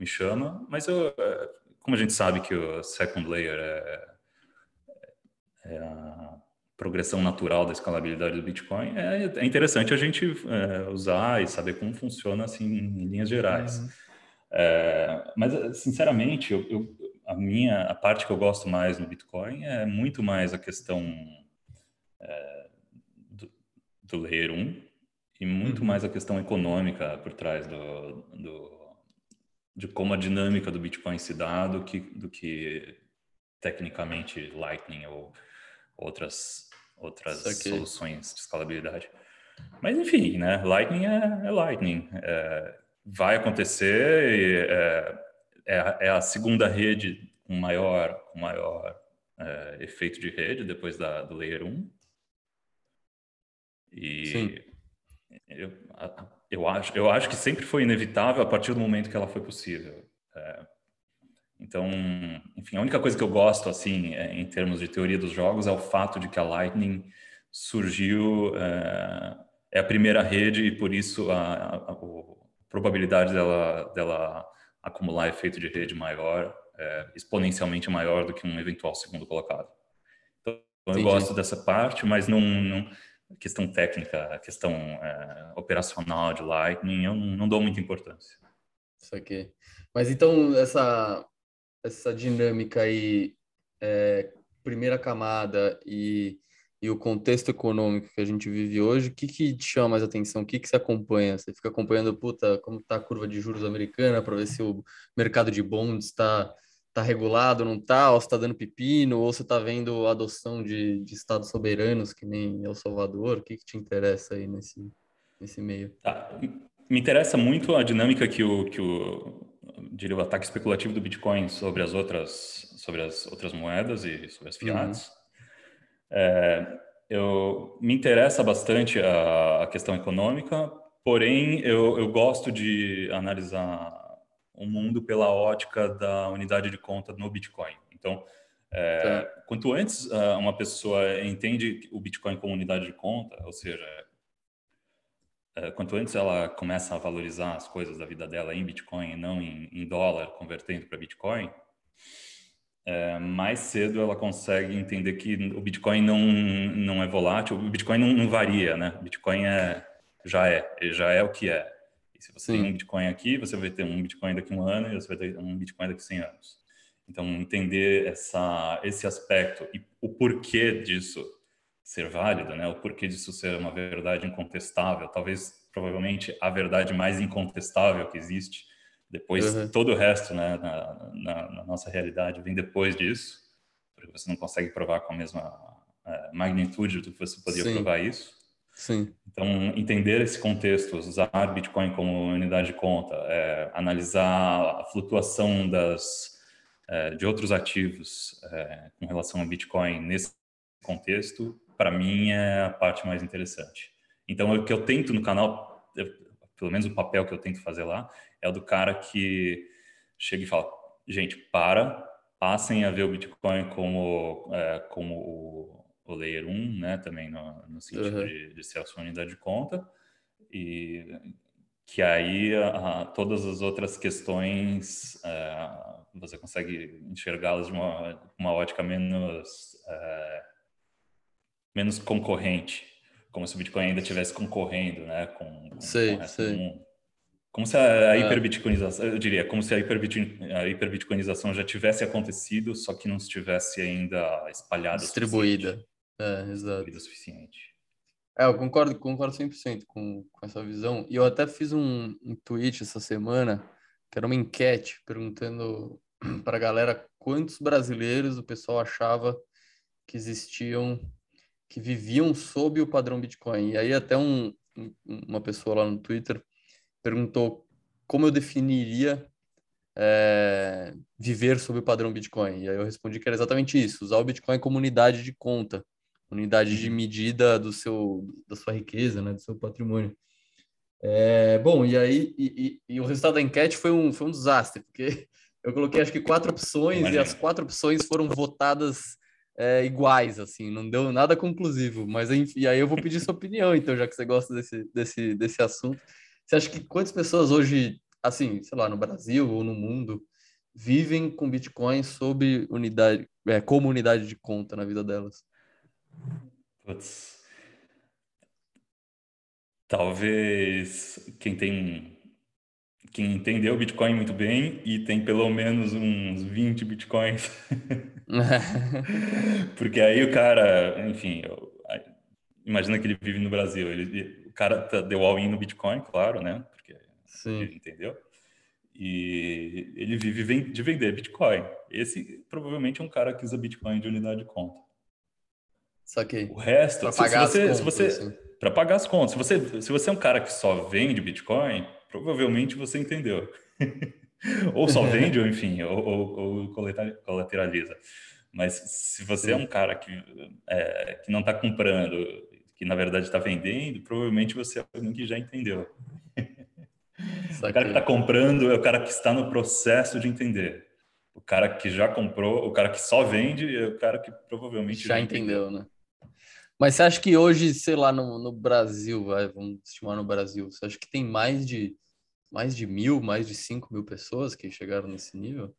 B: me, chama, mas eu, é, como a gente sabe que o second layer é, é a progressão natural da escalabilidade do Bitcoin, é, é interessante a gente é, usar e saber como funciona assim em linhas gerais. Uhum. É, mas sinceramente, eu, eu, a minha a parte que eu gosto mais no Bitcoin é muito mais a questão é, do, do layer 1 e muito uhum. mais a questão econômica por trás do, do, de como a dinâmica do Bitcoin se dá do que, do que tecnicamente Lightning ou outras outras soluções de escalabilidade. Mas enfim, né? Lightning é, é Lightning. É, vai acontecer. É, é, é a segunda rede com maior, com maior é, efeito de rede depois da, do Layer 1. E Sim. Eu, eu, acho, eu acho que sempre foi inevitável a partir do momento que ela foi possível. É, então, enfim, a única coisa que eu gosto, assim, é, em termos de teoria dos jogos, é o fato de que a Lightning surgiu, é, é a primeira rede e por isso a, a, a, probabilidade dela, dela acumular efeito de rede maior, é, exponencialmente maior do que um eventual segundo colocado. Então, Entendi. eu gosto dessa parte, mas não, não questão técnica, questão é, operacional de Lightning, eu não, não, dou muita importância.
A: Isso aqui. Mas então, essa, essa dinâmica aí, é, primeira camada e e o contexto econômico que a gente vive hoje, o que, que te chama mais atenção? O que, que você acompanha? Você fica acompanhando, puta, como está a curva de juros americana para ver se o mercado de bonds está tá regulado, não está, ou está dando pepino, ou você está vendo a adoção de, de estados soberanos, que nem El Salvador? O que, que te interessa aí nesse, nesse meio?
B: Tá. Me interessa muito a dinâmica que o, que o, diria, o ataque especulativo do Bitcoin sobre as outras, sobre as outras moedas e sobre as fiats. Uhum é, eu me interessa bastante a, a questão econômica, porém eu, eu, gosto de analisar o mundo pela ótica da unidade de conta no Bitcoin. Então, é, tá. quanto antes uh, uma pessoa entende o Bitcoin como unidade de conta, ou seja, quanto antes ela começa a valorizar as coisas da vida dela em Bitcoin e não em, em dólar, convertendo para Bitcoin, é, mais cedo ela consegue entender que o Bitcoin não, não é volátil, o Bitcoin não, não varia, né? O Bitcoin é, já é, já é o que é. E se você Sim. tem um Bitcoin aqui, você vai ter um Bitcoin daqui a um ano e você vai ter um Bitcoin daqui a 100 anos. Então, entender essa, esse aspecto e o porquê disso ser válido, né? O porquê disso ser uma verdade incontestável, talvez, provavelmente, a verdade mais incontestável que existe, depois, uhum. todo o resto, né, na, na, na, nossa realidade, vem depois disso, porque você não consegue provar com a mesma é, magnitude do que você poderia Sim. provar isso.
A: Sim.
B: Então, entender esse contexto, usar Bitcoin como unidade de conta, é, analisar a flutuação das, é, de outros ativos é, com relação ao Bitcoin nesse contexto, para mim é a parte mais interessante. Então, o que eu tento no canal, eu, pelo menos o papel que eu tento fazer lá, é o do cara que chega e fala: gente, para, passem a ver o Bitcoin como, é, como o, o Layer 1, né, também no, no sentido uhum. de, de, ser a sua unidade de conta, e que aí a, todas as outras questões é, você consegue enxergá-las de uma, uma ótica menos, é, menos concorrente, como se o Bitcoin ainda estivesse concorrendo né, com, com,
A: sei,
B: com
A: sei. do mundo.
B: Como se a, a é. hiperbitcoinização, eu diria, como se a, a hiperbitcoinização já tivesse acontecido, só que não estivesse ainda espalhada.
A: Distribuída. É, exato.
B: Distribuída o suficiente.
A: É, eu concordo, concordo 100% com, com essa visão. E eu até fiz um, um tweet essa semana, que era uma enquete, perguntando para a galera quantos brasileiros o pessoal achava que existiam que viviam sob o padrão Bitcoin. E aí até um, uma pessoa lá no Twitter perguntou como eu definiria é, viver sob o padrão Bitcoin. E aí eu respondi que era exatamente isso, usar o Bitcoin como unidade de conta, unidade de uhum. medida do seu, da sua riqueza, né, do seu patrimônio. É, bom, e aí e, e, e, o resultado da enquete foi um, foi um desastre, porque eu coloquei acho que quatro opções Imagina. e as quatro opções foram votadas é, iguais, assim, não deu nada conclusivo. Mas enfim, aí eu vou pedir sua opinião, então, já que você gosta desse, desse, desse assunto. Você acha que quantas pessoas hoje, assim, sei lá, no Brasil ou no mundo, vivem com Bitcoin sob unidade, é, como unidade de conta na vida delas?
B: Putz. Talvez quem tem quem entendeu Bitcoin muito bem e tem pelo menos uns 20 Bitcoins. Porque aí o cara, enfim, imagina que ele vive no Brasil, ele, o cara tá, deu all-in no Bitcoin, claro, né? Porque Sim. ele entendeu. E ele vive de vender Bitcoin. Esse provavelmente é um cara que usa Bitcoin de unidade de conta.
A: Saquei.
B: O resto, se, se, você, se você assim. para pagar as contas, se você, se você é um cara que só vende Bitcoin, provavelmente você entendeu. ou só vende, ou enfim, ou, ou, ou colateraliza. Mas se você é Sim. é um cara que, é, que não está comprando, que na verdade está vendendo, provavelmente você é alguém que já entendeu. o cara que está comprando é o cara que está no processo de entender. O cara que já comprou, o cara que só vende é o cara que provavelmente
A: já, já entendeu, entendeu, né? Mas você acha que hoje, sei lá, no, no Brasil, vai, vamos estimar no Brasil, você acha que tem mais de mais de mil, mais de cinco mil pessoas que chegaram nesse nível?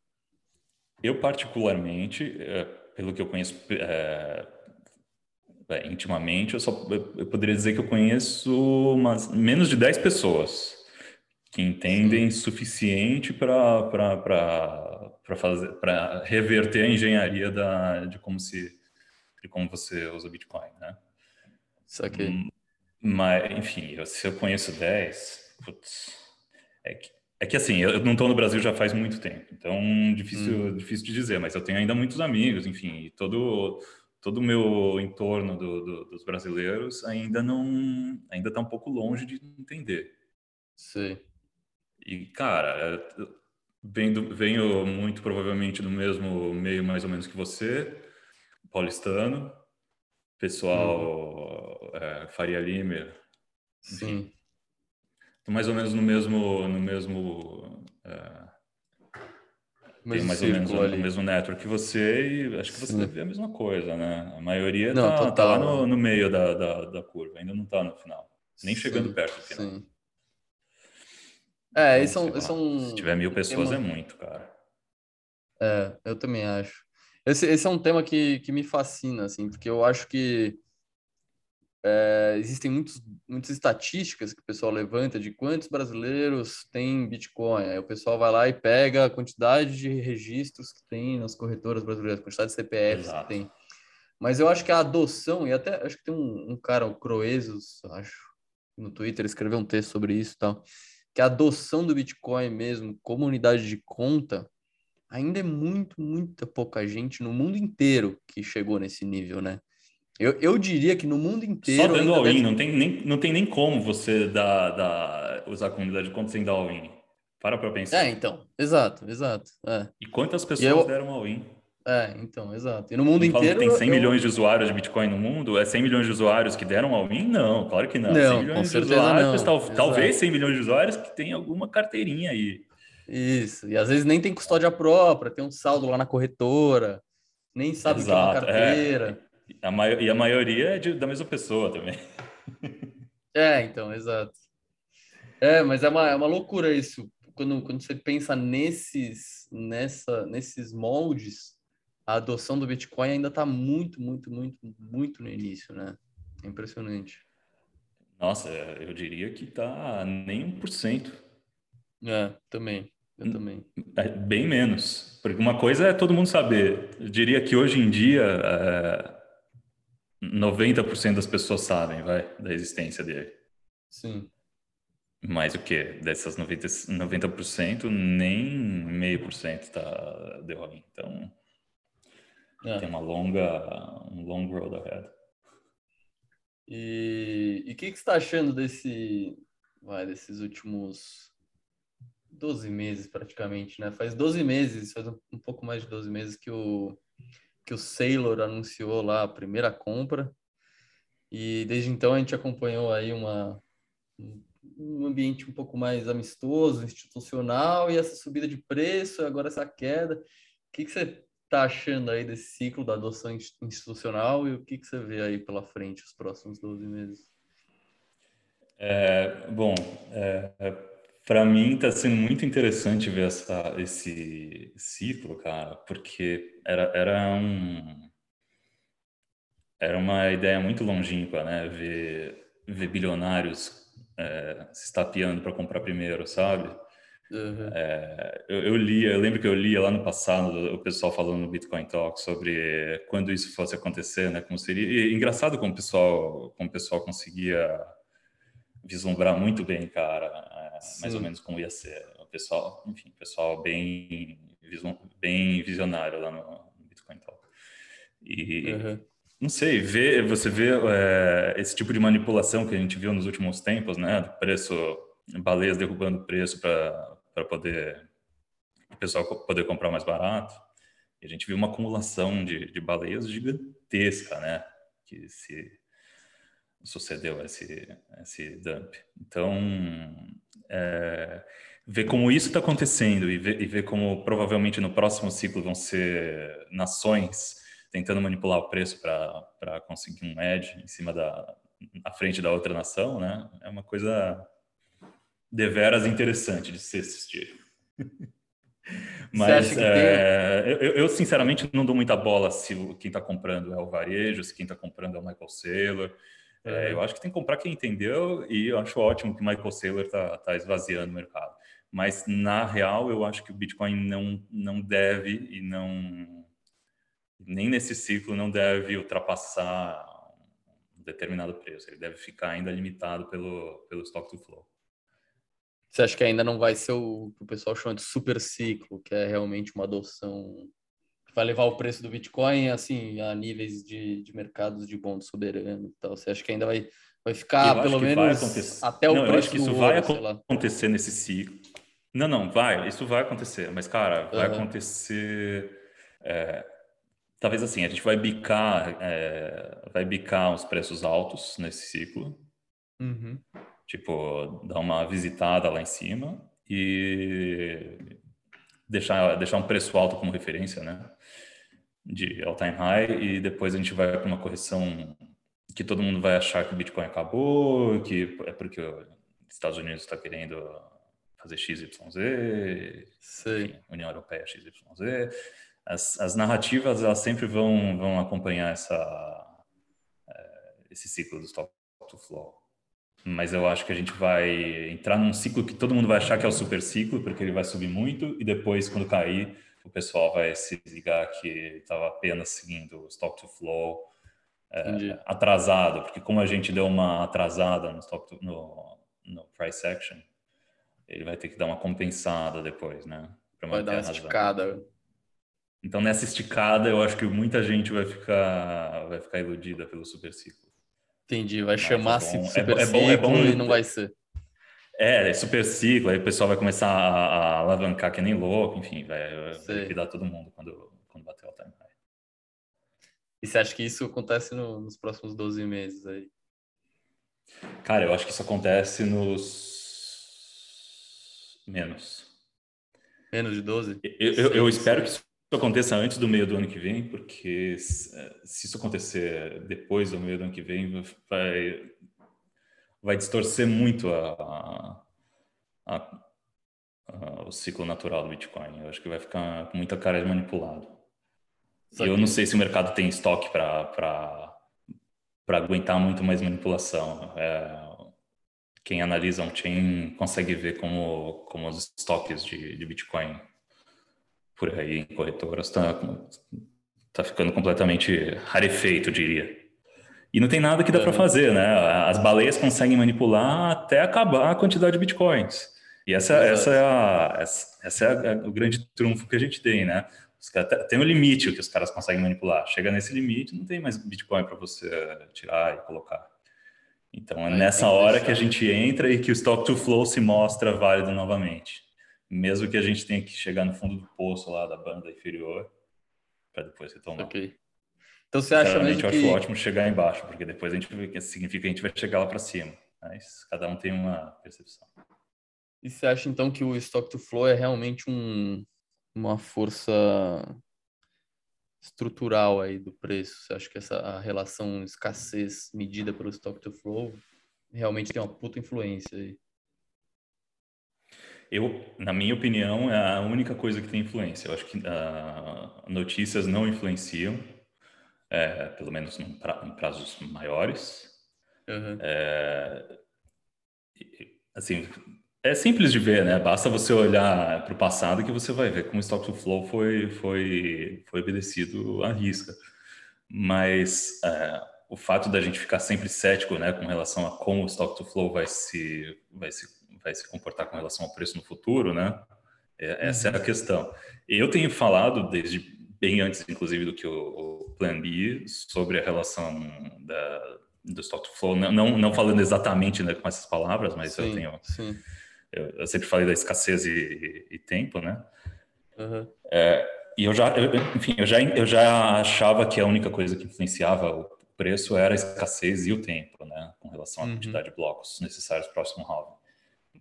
B: Eu, particularmente, é, pelo que eu conheço é, é, intimamente, eu, só, eu poderia dizer que eu conheço umas, menos de 10 pessoas que entendem Sim. suficiente para fazer para reverter a engenharia da, de como se de como você usa Bitcoin, né?
A: Saquei. Hum,
B: mas, enfim, se eu conheço 10, putz, é que, é que assim, eu não estou no Brasil já faz muito tempo, então difícil, hum. difícil de dizer, mas eu tenho ainda muitos amigos, enfim, todo todo o meu entorno do, do, dos brasileiros ainda não ainda está um pouco longe de entender.
A: Sim.
B: E cara, venho, venho muito provavelmente do mesmo meio mais ou menos que você, paulistano, pessoal hum. é, Faria Limer.
A: Sim
B: mais ou menos no mesmo no mesmo é, tem mais ou menos ali. o mesmo network que você e acho que você Sim. deve ver a mesma coisa, né? A maioria não, tá, tá, lá no, no meio da, da, da, curva, ainda não tá no final, nem Sim. chegando perto do final. Sim.
A: É, então, são, são,
B: se tiver mil pessoas tema... é muito, cara.
A: É, eu também acho. Esse, esse é um tema que, que me fascina, assim, porque eu acho que é, existem muitos, muitas estatísticas que o pessoal levanta de quantos brasileiros têm Bitcoin. Aí o pessoal vai lá e pega a quantidade de registros que tem nas corretoras brasileiras, a quantidade de CPFs Exato. que tem. Mas eu acho que a adoção, e até acho que tem um, um cara, o Croesus, acho, no Twitter, escreveu um texto sobre isso e tal, que a adoção do Bitcoin mesmo como unidade de conta ainda é muito, muita pouca gente no mundo inteiro que chegou nesse nível, né? Eu, eu diria que no mundo inteiro.
B: Só dando all-in, deve... não, tem nem, não tem nem como você dar, dar, usar a comunidade de conta sem dar all-in. Para para pensar.
A: É, então, exato, exato. É.
B: E quantas pessoas eu... deram all-in?
A: É, então, exato. E no mundo inteiro.
B: tem 100 eu... milhões de usuários de Bitcoin no mundo? É 100 milhões de usuários que deram all-in? Não, claro que não.
A: não
B: 100 milhões
A: de usuários,
B: tal, talvez 100 milhões de usuários que tem alguma carteirinha aí.
A: Isso, e às vezes nem tem custódia própria, tem um saldo lá na corretora, nem sabe Exato, que é uma carteira. É.
B: A. E a maioria é de, da mesma pessoa também.
A: É, então, exato. É, mas é uma, é uma loucura isso. Quando, quando você pensa nesses, nessa, nesses moldes, a adoção do Bitcoin ainda está muito, muito, muito, muito no início, né? É impressionante.
B: Nossa, eu diria que está nem 1%.
A: É, também. Eu também.
B: É bem menos. Porque uma coisa é todo mundo saber. Eu diria que hoje em dia, é 90% das pessoas sabem, vai, da existência dele.
A: Sim.
B: Mas o que? Dessas 90%, 90% nem meio por cento tá deu ruim. Então, é. tem uma longa, um long road ahead.
A: E o que, que você está achando desse, vai, desses últimos 12 meses praticamente, né? Faz 12 meses, faz um pouco mais de 12 meses que o, que o Sailor anunciou lá a primeira compra. E desde então a gente acompanhou aí uma, um ambiente um pouco mais amistoso, institucional, e essa subida de preço, agora essa queda. O que, que você está achando aí desse ciclo da adoção institucional e o que, que você vê aí pela frente os próximos 12 meses?
B: É, bom, é, é para mim está sendo muito interessante ver essa, esse ciclo, cara, porque era, era um era uma ideia muito longínqua, né? Ver, ver bilionários é, se estapeando para comprar primeiro, sabe? Uhum. É, eu, eu li, eu lembro que eu lia lá no passado o pessoal falando no Bitcoin Talk sobre quando isso fosse acontecer, né? Como seria. E, engraçado como o pessoal, como o pessoal conseguia vislumbrar muito bem, cara, é, mais ou menos como ia ser. O pessoal, enfim, pessoal bem, bem visionário lá no, Bitcoin Talk. E uhum. não sei, ver, você vê é, esse tipo de manipulação que a gente viu nos últimos tempos, né? Do preço, baleias derrubando o preço para para poder o pessoal poder comprar mais barato. E a gente viu uma acumulação de, de baleias gigantesca, né? Que se sucedeu esse, esse dump. Então, é, ver como isso está acontecendo e ver, e ver como provavelmente no próximo ciclo vão ser nações tentando manipular o preço para conseguir um edge em cima da à frente da outra nação, né? É uma coisa deveras interessante de se assistir. Mas é, tem... eu, eu, sinceramente não dou muita bola se quem está comprando é o varejo, se quem está comprando é o Michael Saylor. É, eu acho que tem que comprar quem entendeu e eu acho ótimo que o Michael Saylor está tá esvaziando o mercado. Mas na real eu acho que o Bitcoin não não deve e não nem nesse ciclo não deve ultrapassar um determinado preço. Ele deve ficar ainda limitado pelo pelo stock to flow.
A: Você acha que ainda não vai ser o que o pessoal chama de super ciclo, que é realmente uma adoção vai levar o preço do Bitcoin assim a níveis de, de mercados de bond soberano e tal? Você acha que ainda vai, vai ficar pelo menos até o não, preço eu acho que
B: isso vai acontecer nesse ciclo. Não, não, vai, isso vai acontecer, mas cara, vai uhum. acontecer é, talvez assim, a gente vai bicar, é, vai bicar os preços altos nesse ciclo. Uhum. Tipo, dar uma visitada lá em cima e deixar, deixar um preço alto como referência, né? De all-time high e depois a gente vai para uma correção que todo mundo vai achar que o Bitcoin acabou, que é porque os Estados Unidos está querendo fazer XYZ, enfim, União Europeia XYZ. As, as narrativas elas sempre vão, vão acompanhar essa, é, esse ciclo do stop to flow mas eu acho que a gente vai entrar num ciclo que todo mundo vai achar que é o super ciclo, porque ele vai subir muito, e depois, quando cair, o pessoal vai se ligar que estava apenas seguindo o stock to flow é, atrasado, porque como a gente deu uma atrasada no, stock to, no, no price action, ele vai ter que dar uma compensada depois, né?
A: Vai dar uma esticada.
B: Então, nessa esticada, eu acho que muita gente vai ficar, vai ficar iludida pelo super ciclo.
A: Entendi, vai chamar-se é super é, bom, é bom e não vai ser.
B: É, é super ciclo, aí o pessoal vai começar a, a alavancar que nem louco, enfim, vai, vai liquidar todo mundo quando, quando bater o time high.
A: E você acha que isso acontece no, nos próximos 12 meses aí?
B: Cara, eu acho que isso acontece nos menos.
A: Menos de 12?
B: Eu, eu, eu espero que isso aconteça antes do meio do ano que vem, porque se isso acontecer depois do meio do ano que vem, vai, vai distorcer muito a, a, a, o ciclo natural do Bitcoin. Eu acho que vai ficar com muita cara de manipulado. E eu não sei se o mercado tem estoque para aguentar muito mais manipulação. É, quem analisa um chain consegue ver como, como os estoques de, de Bitcoin por aí em corretoras está tá ficando completamente rarefeito, diria. E não tem nada que dá para fazer, né? As baleias conseguem manipular até acabar a quantidade de bitcoins. E essa, essa é, a, essa, é a, o grande trunfo que a gente tem, né? Tem um limite que os caras conseguem manipular. Chega nesse limite, não tem mais bitcoin para você tirar e colocar. Então é Aí nessa hora que a gente entra e que o stock to flow se mostra válido novamente. Mesmo que a gente tenha que chegar no fundo do poço lá da banda inferior para depois retomar.
A: Ok. Então você acha mesmo
B: que... eu
A: acho
B: ótimo chegar embaixo, porque depois a gente significa que a gente vai chegar lá para cima. Mas cada um tem uma percepção.
A: E você acha então que o stock to flow é realmente um, uma força estrutural aí do preço? Você acha que essa relação escassez medida pelo stock to flow realmente tem uma puta influência aí?
B: Eu, na minha opinião, é a única coisa que tem influência. Eu acho que uh, notícias não influenciam, é, pelo menos em, pra, prazos maiores. Uhum. É, assim, é simples de ver, né? Basta você olhar para o passado que você vai ver como o Stock to Flow foi, foi, foi obedecido à risca. Mas é, o fato da gente ficar sempre cético né, com relação a como o Stock to Flow vai se, vai se, vai se comportar com relação ao preço no futuro, né? É, essa é a uhum. questão. Eu tenho falado desde bem antes, inclusive, do que o, o Plan B, sobre a relação da, do Stock to Flow, não, não, não falando exatamente né, com essas palavras, mas sim, eu tenho... Sim eu, eu sempre falei da escassez e, e, tempo, né? Uhum. É, e eu já, eu, enfim, eu já, eu já achava que a única coisa que influenciava o preço era a escassez e o tempo, né? Com relação à uhum. quantidade de blocos necessários para o próximo halving.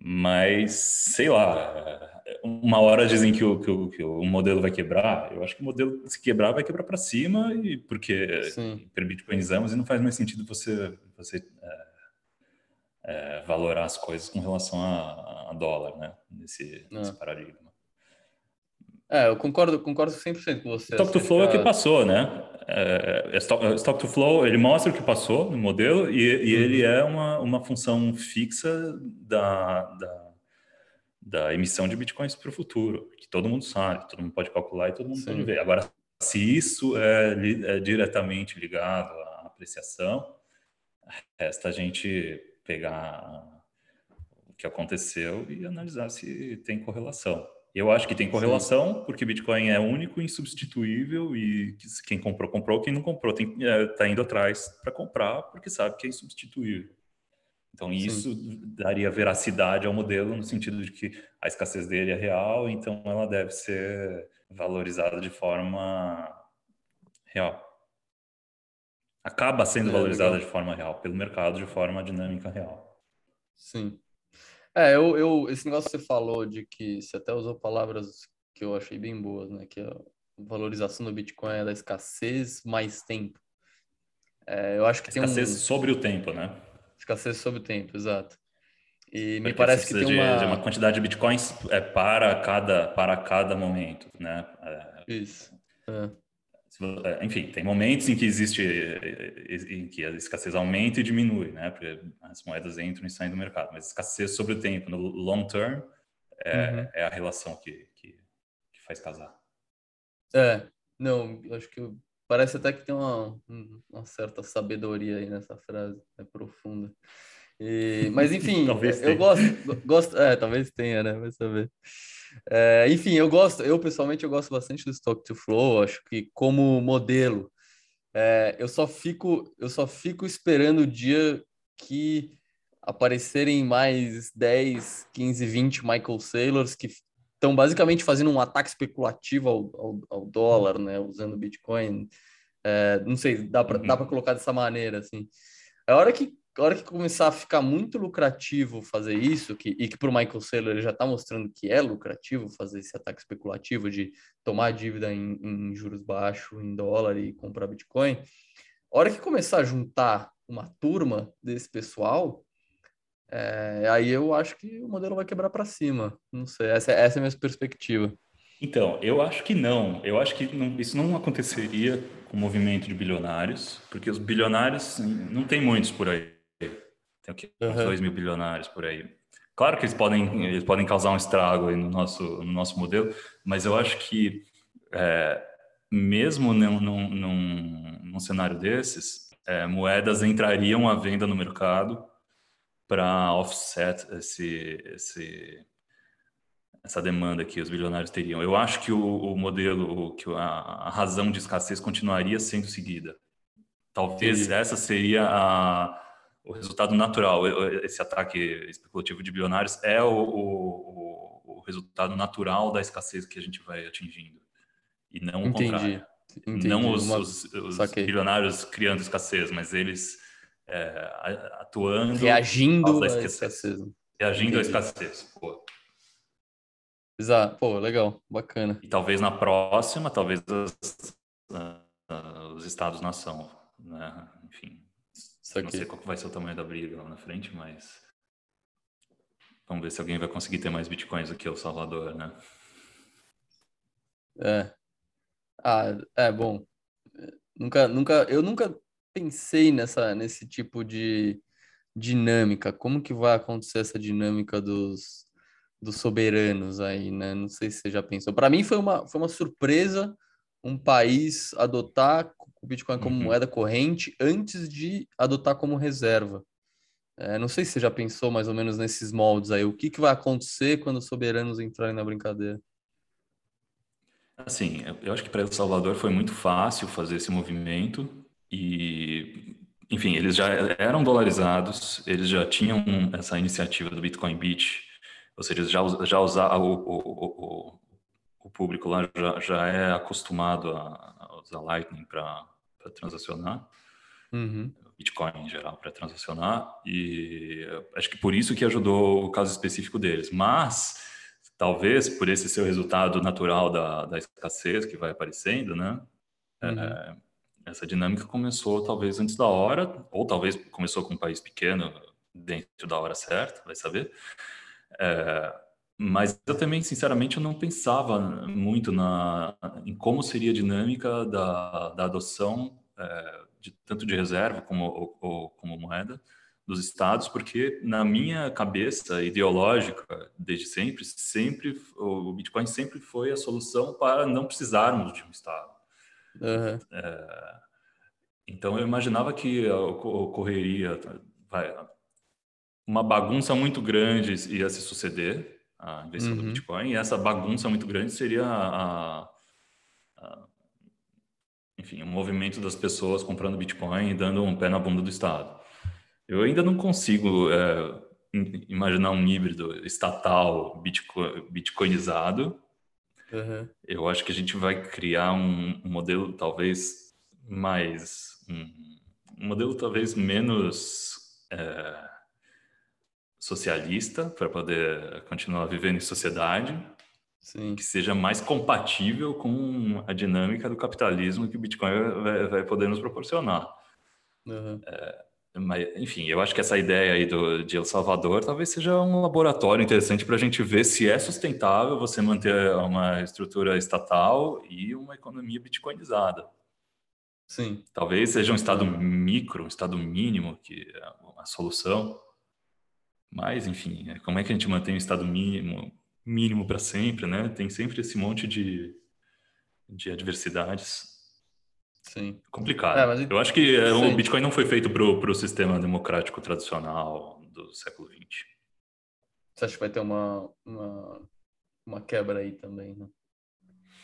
B: Mas, sei lá, uma hora dizem que o, que o, que, o, modelo vai quebrar. Eu acho que o modelo, se quebrar, vai quebrar para cima, e porque Sim. permite bitcoinizamos e não faz mais sentido você, você é, é, valorar as coisas com relação a, a dólar, né? Nesse, nesse ah. paradigma.
A: É, eu concordo, concordo 100% com você.
B: Stock to Flow é o que passou, né? É, é stock, é, to Flow, ele mostra o que passou no modelo e, e uhum. ele é uma, uma função fixa da, da, da emissão de bitcoins para o futuro, que todo mundo sabe, todo mundo pode calcular e todo mundo Sim. pode ver. Agora, se isso é, é diretamente ligado à apreciação, resta a gente pegar o que aconteceu e analisar se tem correlação. Eu acho que tem correlação, Sim. porque Bitcoin é único, insubstituível e quem comprou, comprou, quem não comprou está é, tá indo atrás para comprar, porque sabe que é insubstituível. Então, isso Sim. daria veracidade ao modelo no sentido de que a escassez dele é real, então ela deve ser valorizada de forma real acaba sendo é, valorizada legal. de forma real, pelo mercado de forma dinâmica real.
A: Sim. É, eu, eu, esse negócio que você falou de que você até usou palavras que eu achei bem boas, né? Que a valorização do Bitcoin é da escassez mais tempo. É, eu acho que
B: escassez
A: tem
B: um... sobre o tempo, né?
A: Escassez sobre o tempo, exato. E Porque me parece que tem
B: de,
A: uma...
B: de uma quantidade de bitcoins é para cada para cada momento, né? É...
A: Isso. É.
B: É, enfim, tem momentos em que existe, em que a escassez aumenta e diminui, né? Porque as moedas entram e saem do mercado. Mas escassez sobre o tempo, no long term, é, uhum. é a relação que, que, que, faz casar.
A: É, não, acho que parece até que tem uma, uma certa sabedoria aí nessa frase, é profunda. E, mas enfim, eu gosto, gosto, é, talvez tenha, né? Vai saber. É, enfim, eu gosto, eu pessoalmente eu gosto bastante do Stock to Flow, acho que como modelo, é, eu só fico eu só fico esperando o dia que aparecerem mais 10, 15, 20 Michael Saylors que estão basicamente fazendo um ataque especulativo ao, ao, ao dólar, né, usando Bitcoin. É, não sei, dá para uhum. dá para colocar dessa maneira assim. A hora que a hora que começar a ficar muito lucrativo fazer isso, que, e que para o Michael Saylor ele já está mostrando que é lucrativo fazer esse ataque especulativo de tomar dívida em, em, juros baixos, em dólar e comprar Bitcoin, a hora que começar a juntar uma turma desse pessoal, é, aí eu acho que o modelo vai quebrar para cima. Não sei, essa, essa é a minha perspectiva.
B: Então, eu acho que não. Eu acho que não, isso não aconteceria com o movimento de bilionários, porque os bilionários não tem muitos por aí. Tem o quê? Uns uhum. 2 mil bilionários por aí. Claro que eles podem, eles podem causar um estrago no nosso, no nosso modelo, mas eu acho que é, mesmo num, num, num, cenário desses, é, moedas entrariam à venda no mercado para offset esse, esse, essa demanda que os bilionários teriam. Eu acho que o, o modelo, que a, a, razão de escassez continuaria sendo seguida. Talvez Sim. essa seria a, o resultado natural, esse ataque especulativo de bilionários é o, o, o, resultado natural da escassez que a gente vai atingindo. E não o Entendi. contrário. Entendi. Não os, Uma... os, os bilionários criando escassez, mas eles é, atuando...
A: Reagindo à escassez. escassez.
B: Reagindo Entendi. à escassez. Pô.
A: Exato. Pô, legal. Bacana.
B: E talvez na próxima, talvez as, uh, os estados-nação, né? Enfim, isso aqui. Não sei qual vai ser o tamanho da briga lá na frente, mas vamos ver se alguém vai conseguir ter mais bitcoins do que o Salvador, né?
A: É. Ah, é bom. Nunca, nunca, eu nunca pensei nessa, nesse tipo de dinâmica. Como que vai acontecer essa dinâmica dos, dos soberanos aí, né? Não sei se você já pensou. Para mim foi uma, foi uma surpresa um país adotar o Bitcoin como uhum. moeda corrente antes de adotar como reserva. É, não sei se você já pensou mais ou menos nesses moldes aí. O que, que vai acontecer quando os soberanos entrarem na brincadeira?
B: Assim, eu acho que para El Salvador foi muito fácil fazer esse movimento e, enfim, eles já eram dolarizados, eles já tinham essa iniciativa do Bitcoin Beach, ou seja, já, já usavam o, o, o, o público lá já, já é acostumado a, a usar Lightning para para transacionar. Uhum. Bitcoin em geral para transacionar e acho que por isso que ajudou o caso específico deles. Mas talvez por esse seu resultado natural da, da escassez que vai aparecendo, né? Uhum. É, essa dinâmica começou talvez antes da hora, ou talvez começou com um país pequeno dentro da hora certa, vai saber. É, mas eu também, sinceramente, eu não pensava muito na, em como seria a dinâmica da, da adoção é, de, tanto de reserva como, ou, ou, como moeda dos estados, porque na minha cabeça ideológica, desde sempre, sempre o Bitcoin sempre foi a solução para não precisarmos de um estado. Uhum. É, então eu imaginava que ocorreria vai, uma bagunça muito grande ia se suceder a invenção uhum. do Bitcoin, e essa bagunça muito grande seria a, a, enfim, o movimento das pessoas comprando Bitcoin e dando um pé na bunda do Estado. Eu ainda não consigo é, imaginar um híbrido estatal bitcoin, bitcoinizado. Uhum. Eu acho que a gente vai criar um, um modelo talvez mais um, um modelo talvez menos é, socialista para poder continuar vivendo em sociedade, Sim. que seja mais compatível com a dinâmica do capitalismo que o Bitcoin vai, vai poder nos proporcionar. Uhum. É, mas, enfim, eu acho que essa ideia aí do, de El Salvador talvez seja um laboratório interessante para a gente ver se é sustentável você manter uma estrutura estatal e uma economia bitcoinizada. Sim. Talvez seja um estado micro, um estado mínimo que é a solução. Mas, enfim, é, como é que a gente mantém o estado mínimo, mínimo para sempre, né? Tem sempre esse monte de, de adversidades. Sim. Complicado. É, mas... Eu acho que é, o Bitcoin não foi feito para o sistema democrático tradicional do século XX.
A: Você acha que vai ter uma, uma, uma quebra aí também, né?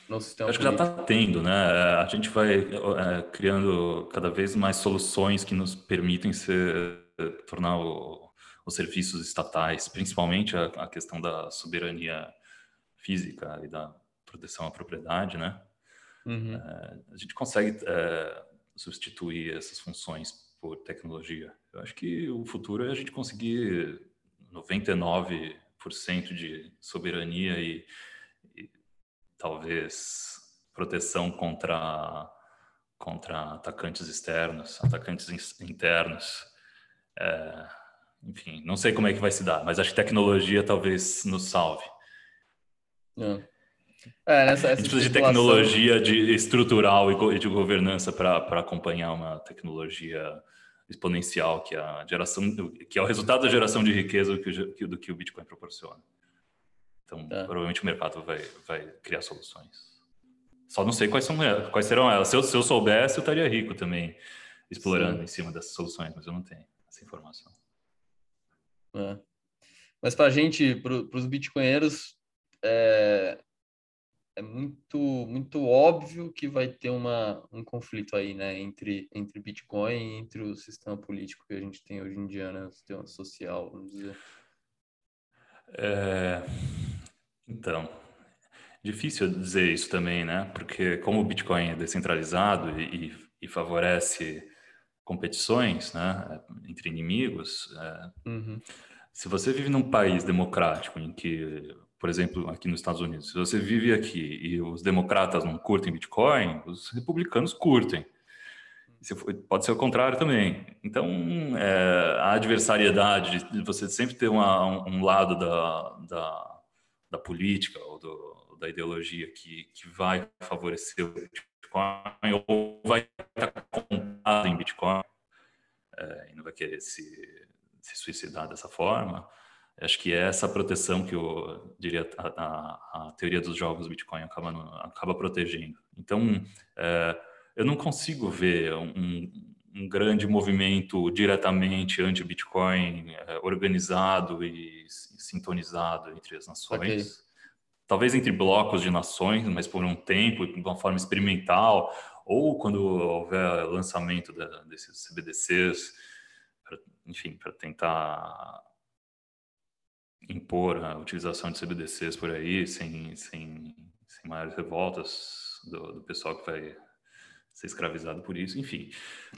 B: No sistema acho político. que já está tendo, né? A gente vai é, criando cada vez mais soluções que nos permitem ser, tornar o, os serviços estatais, principalmente a, a questão da soberania física e da proteção à propriedade, né? Uhum. É, a gente consegue é, substituir essas funções por tecnologia. Eu acho que o futuro é a gente conseguir 99% de soberania e, e, talvez proteção contra contra atacantes externos, atacantes internos. É, enfim, não sei como é que vai se dar, mas acho que tecnologia talvez nos salve. É. É, nessa, a gente precisa de tecnologia de estrutural e de governança para acompanhar uma tecnologia exponencial que é a geração que é o resultado da geração de riqueza do que, do que o Bitcoin proporciona. Então, é. provavelmente o mercado vai, vai criar soluções. Só não sei quais, são, quais serão elas. Se eu, se eu soubesse, eu estaria rico também explorando Sim. em cima dessas soluções, mas eu não tenho essa informação.
A: É. Mas para a gente, para os bitcoinheiros, é, é muito, muito óbvio que vai ter uma, um conflito aí, né, entre, entre Bitcoin e entre o sistema político que a gente tem hoje em dia, né, o sistema social, vamos dizer.
B: É... Então, difícil dizer isso também, né, porque como o Bitcoin é descentralizado e, e favorece competições, né, entre inimigos, é... uhum. se você vive num país democrático em que por exemplo, aqui nos Estados Unidos, se você vive aqui e os democratas não curtem Bitcoin, os republicanos curtem. Pode ser o contrário também. Então, é, a adversariedade de você sempre ter uma, um lado da, da, da política ou do, da ideologia que, que vai favorecer o Bitcoin ou vai estar comprado em Bitcoin é, e não vai querer se, se suicidar dessa forma, Acho que é essa proteção que eu diria a, a, a teoria dos jogos Bitcoin acaba, no, acaba protegendo. Então, é, eu não consigo ver um, um grande movimento diretamente anti-Bitcoin é, organizado e, e, sintonizado entre as nações. Okay. Talvez entre blocos de nações, mas por um tempo, de uma forma experimental, ou quando houver lançamento da, desses CBDCs, pra, enfim, para tentar impor a utilização de CBDCs por aí, sem, sem, sem maiores revoltas do, do pessoal que vai ser escravizado por isso, enfim.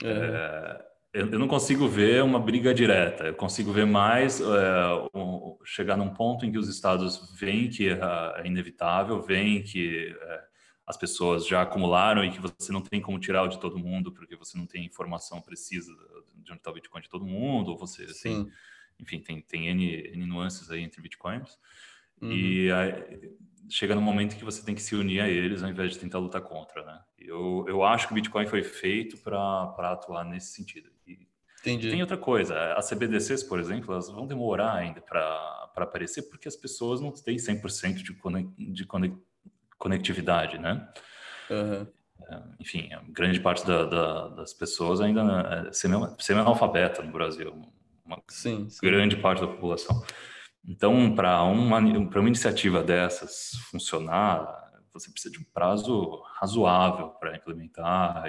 B: É. É, eu, eu, não consigo ver uma briga direta, eu consigo ver mais é, um, chegar num ponto em que os estados veem que é, inevitável, veem que é, as pessoas já acumularam e que você não tem como tirar o de todo mundo, porque você não tem informação precisa de onde está o Bitcoin de todo mundo, ou você Sim. Tem, enfim, tem, tem N, N nuances aí entre bitcoins. Uhum. E aí, chega no momento que você tem que se unir a eles ao invés de tentar lutar contra, né? Eu, eu acho que o Bitcoin foi feito para atuar nesse sentido. E Entendi. Tem outra coisa, as CBDCs, por exemplo, elas vão demorar ainda para aparecer porque as pessoas não têm 100% de, conex, de conectividade, né? Uhum. Enfim, grande parte da, da, das pessoas ainda é semi-analfabeta no Brasil uma sim, sim. grande parte da população. Então, para uma, uma iniciativa dessas funcionar, você precisa de um prazo razoável para implementar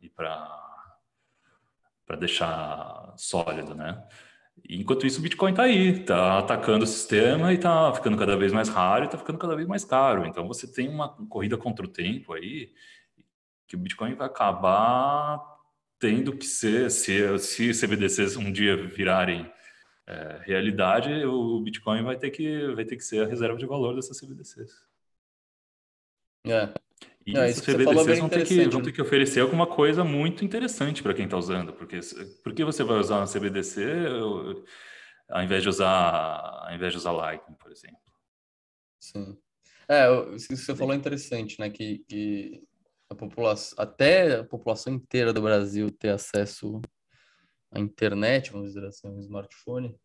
B: e para para deixar sólido, né? Enquanto isso, o Bitcoin está aí, está atacando o sistema e está ficando cada vez mais raro e está ficando cada vez mais caro. Então, você tem uma corrida contra o tempo aí que o Bitcoin vai acabar tendo que ser, se, se CBDCs um dia virarem é, realidade, o Bitcoin vai ter, que, vai ter que ser a reserva de valor dessas CBDCs.
A: É.
B: E Não, essas CBDCs vão ter, que, vão ter que oferecer alguma coisa muito interessante para quem está usando, porque porque você vai usar uma CBDC ao invés de usar ao invés de usar Lightning, por exemplo?
A: Sim. É, isso que você falou é interessante, né? Que, que a população, até a população inteira do Brasil ter acesso à internet, vamos dizer assim, um smartphone,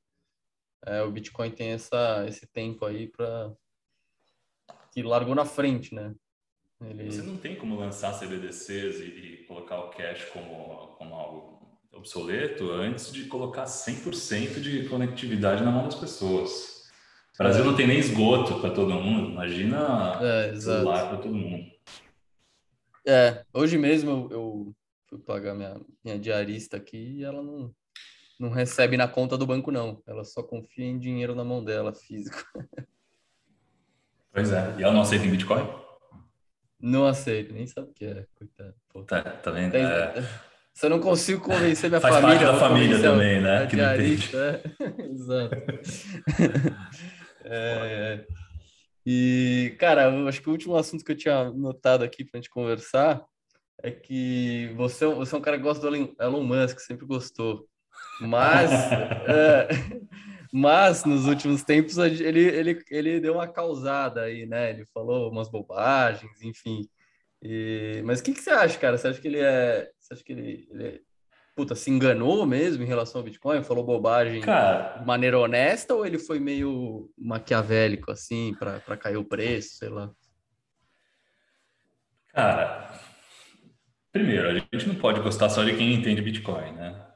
A: é, o Bitcoin tem essa, esse tempo aí para que largou na frente, né?
B: Ele... Você não tem como lançar CBDCs e, e colocar o cash como, como algo obsoleto antes de colocar 100% de conectividade na mão das pessoas. O Brasil não tem nem esgoto para todo mundo, imagina é, celular para todo mundo.
A: É, hoje mesmo eu, eu fui pagar minha, minha diarista aqui e ela não, não recebe na conta do banco, não. Ela só confia em dinheiro na mão dela, físico.
B: Pois é. E ela não aceita em Bitcoin?
A: Não aceita, nem sabe o que é, coitado.
B: Pô. Tá, tá vendo? É...
A: Se eu não consigo convencer minha
B: Faz
A: família.
B: Faz parte da família também, né?
A: A diarista, é. Exato. é, é. E, cara, eu acho que o último assunto que eu tinha notado aqui para a gente conversar é que você, é você é um cara que gosta do Elon Musk, sempre gostou. Mas, é, mas nos últimos tempos ele, ele, ele deu uma causada aí, né? Ele falou umas bobagens, enfim. E, mas o que, que você acha, cara? Você acha que ele é. Você acha que ele, ele puta, se enganou mesmo em relação ao Bitcoin? Falou bobagem Cara, de maneira honesta ou ele foi meio maquiavélico, assim, para cair o preço, sei lá?
B: Cara, primeiro, a gente não pode gostar só de quem entende Bitcoin, né?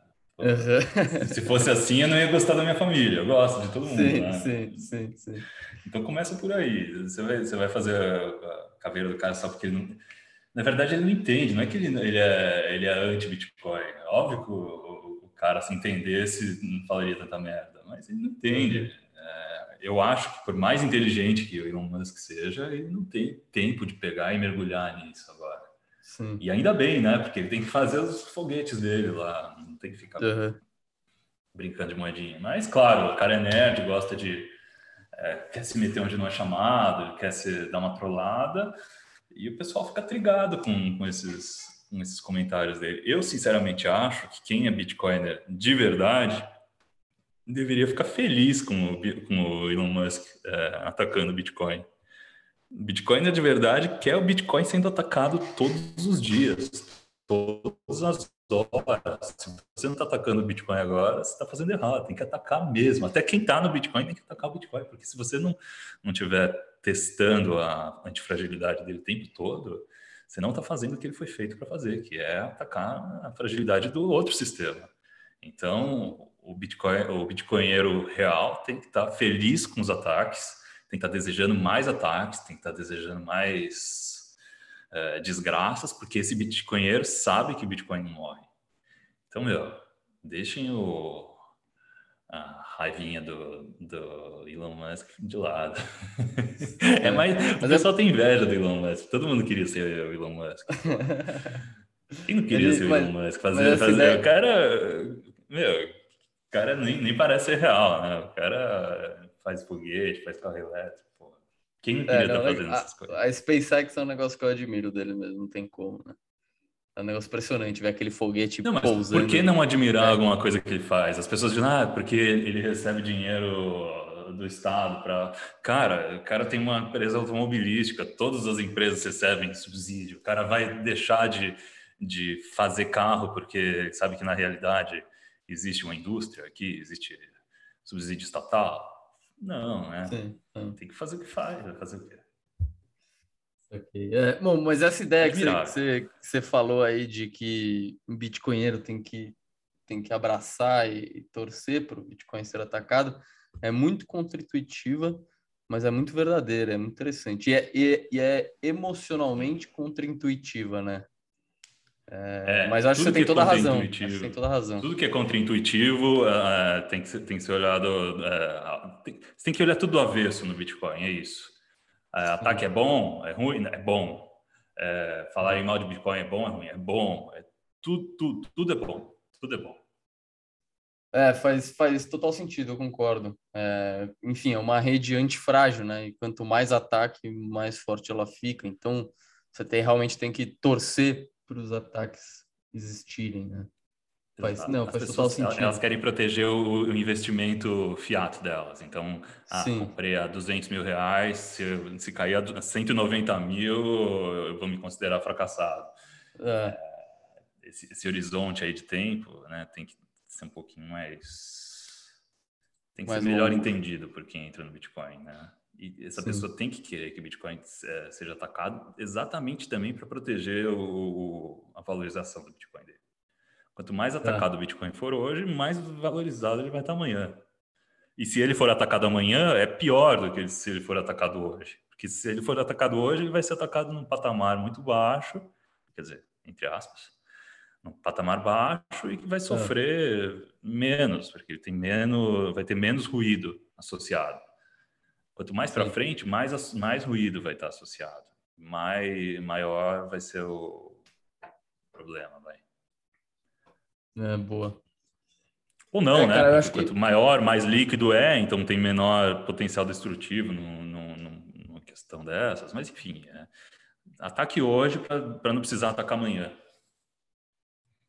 B: Uhum. Se fosse assim, eu não ia gostar da minha família. Eu gosto de todo mundo.
A: Sim,
B: né?
A: sim, sim, sim.
B: Então começa por aí. Você vai, você vai fazer a caveira do cara só porque ele não. Na verdade, ele não entende. Não é que ele, ele é, ele é anti-Bitcoin. Óbvio que o, o, o, cara, se entendesse, não falaria tanta merda. Mas ele não entende. É, eu acho que, por mais inteligente que o Elon Musk seja, ele não tem tempo de pegar e mergulhar nisso agora. Sim. E ainda bem, né? Porque ele tem que fazer os foguetes dele lá, não tem que ficar uhum. brincando de moedinha. Mas, claro, o cara é nerd, gosta de. É, quer se meter onde não é chamado, quer se dar uma trollada, e o pessoal fica trigado com, com, esses, com esses comentários dele. Eu, sinceramente, acho que quem é Bitcoiner de verdade deveria ficar feliz com o, com o Elon Musk é, atacando o Bitcoin. Bitcoin de verdade quer o Bitcoin sendo atacado todos os dias, todas as horas. Se você não está atacando o Bitcoin agora, você está fazendo errado. Tem que atacar mesmo. Até quem está no Bitcoin tem que atacar o Bitcoin, porque se você não não estiver testando a antifragilidade dele o tempo todo, você não está fazendo o que ele foi feito para fazer, que é atacar a fragilidade do outro sistema. Então, o Bitcoin, o bitcoinheiro real tem que estar tá feliz com os ataques que estar desejando mais ataques, tem que estar desejando mais é, desgraças, porque esse bitcoinheiro sabe que o Bitcoin não morre. Então, meu, deixem o, a raivinha do, do Elon Musk de lado. é mais, o pessoal tem inveja do Elon Musk. Todo mundo queria ser o Elon Musk. Quem não queria Ele, ser o Elon Musk? Fazer, assim, fazer, né? O cara, meu, o cara nem, nem parece ser real, né? O cara faz foguete, faz carro elétrico, pô. Quem não queria é, estar tá fazendo
A: a,
B: essas coisas?
A: A SpaceX é um negócio que eu admiro dele mesmo, não tem como, né? É um negócio impressionante ver aquele foguete não, pousando.
B: Por que não admirar é. alguma coisa que ele faz? As pessoas dizem, ah, porque ele recebe dinheiro do Estado para. Cara, o cara tem uma empresa automobilística, todas as empresas recebem subsídio. O cara vai deixar de, de fazer carro porque sabe que na realidade existe uma indústria aqui, existe subsídio estatal. Não, né? Sim, Tem que fazer o que faz, vai fazer o quê?
A: Okay. É, bom, mas essa ideia que você, que você, falou aí de que o bitcoinheiro tem que, tem que abraçar e, e torcer para o Bitcoin ser atacado é muito contra-intuitiva, mas é muito verdadeira, é muito interessante. E é, e, e é emocionalmente contra-intuitiva, né? É, é, mas acho que você tem, toda é razão. tem toda a razão.
B: Tudo que é contra-intuitivo uh, tem, que ser, tem que ser olhado. Uh, tem, você tem que olhar tudo do avesso no Bitcoin, é isso. Uh, ataque é bom, é ruim, é bom. falar em mal de Bitcoin é bom, é ruim, é bom. É, tudo, tudo, tudo é bom. Tudo é bom.
A: É, faz, faz total sentido, eu concordo. É, enfim, é uma rede antifrágil, né? E quanto mais ataque, mais forte ela fica. Então, você tem, realmente tem que torcer para os ataques existirem, né? Faz, não, faz pessoas, total sentido.
B: Elas querem proteger o, o investimento fiat delas. Então, ah, comprei a 200 mil reais, se, se cair a 190 mil, eu vou me considerar fracassado. É. É, esse, esse, horizonte aí de tempo, né, tem que ser um pouquinho mais... Tem que mais ser melhor longo. entendido por quem entra no Bitcoin, né? E essa Sim. pessoa tem que querer que o Bitcoin é, seja atacado exatamente também para proteger o, a valorização do Bitcoin dele. Quanto mais atacado é. o Bitcoin for hoje, mais valorizado ele vai estar amanhã. E se ele for atacado amanhã, é pior do que se ele for atacado hoje. Porque se ele for atacado hoje, ele vai ser atacado num patamar muito baixo, quer dizer, entre aspas, num patamar baixo e que vai é. sofrer é. menos, porque ele tem menos, vai ter menos ruído associado. Quanto mais para frente, mais, mais ruído vai estar associado. Mais, maior vai ser o problema, vai.
A: É, boa.
B: Ou não, é, né? Cara, Quanto que... maior, mais líquido é, então tem menor potencial destrutivo no, no, no, numa questão dessas. Mas, enfim, é. ataque hoje para não precisar atacar amanhã.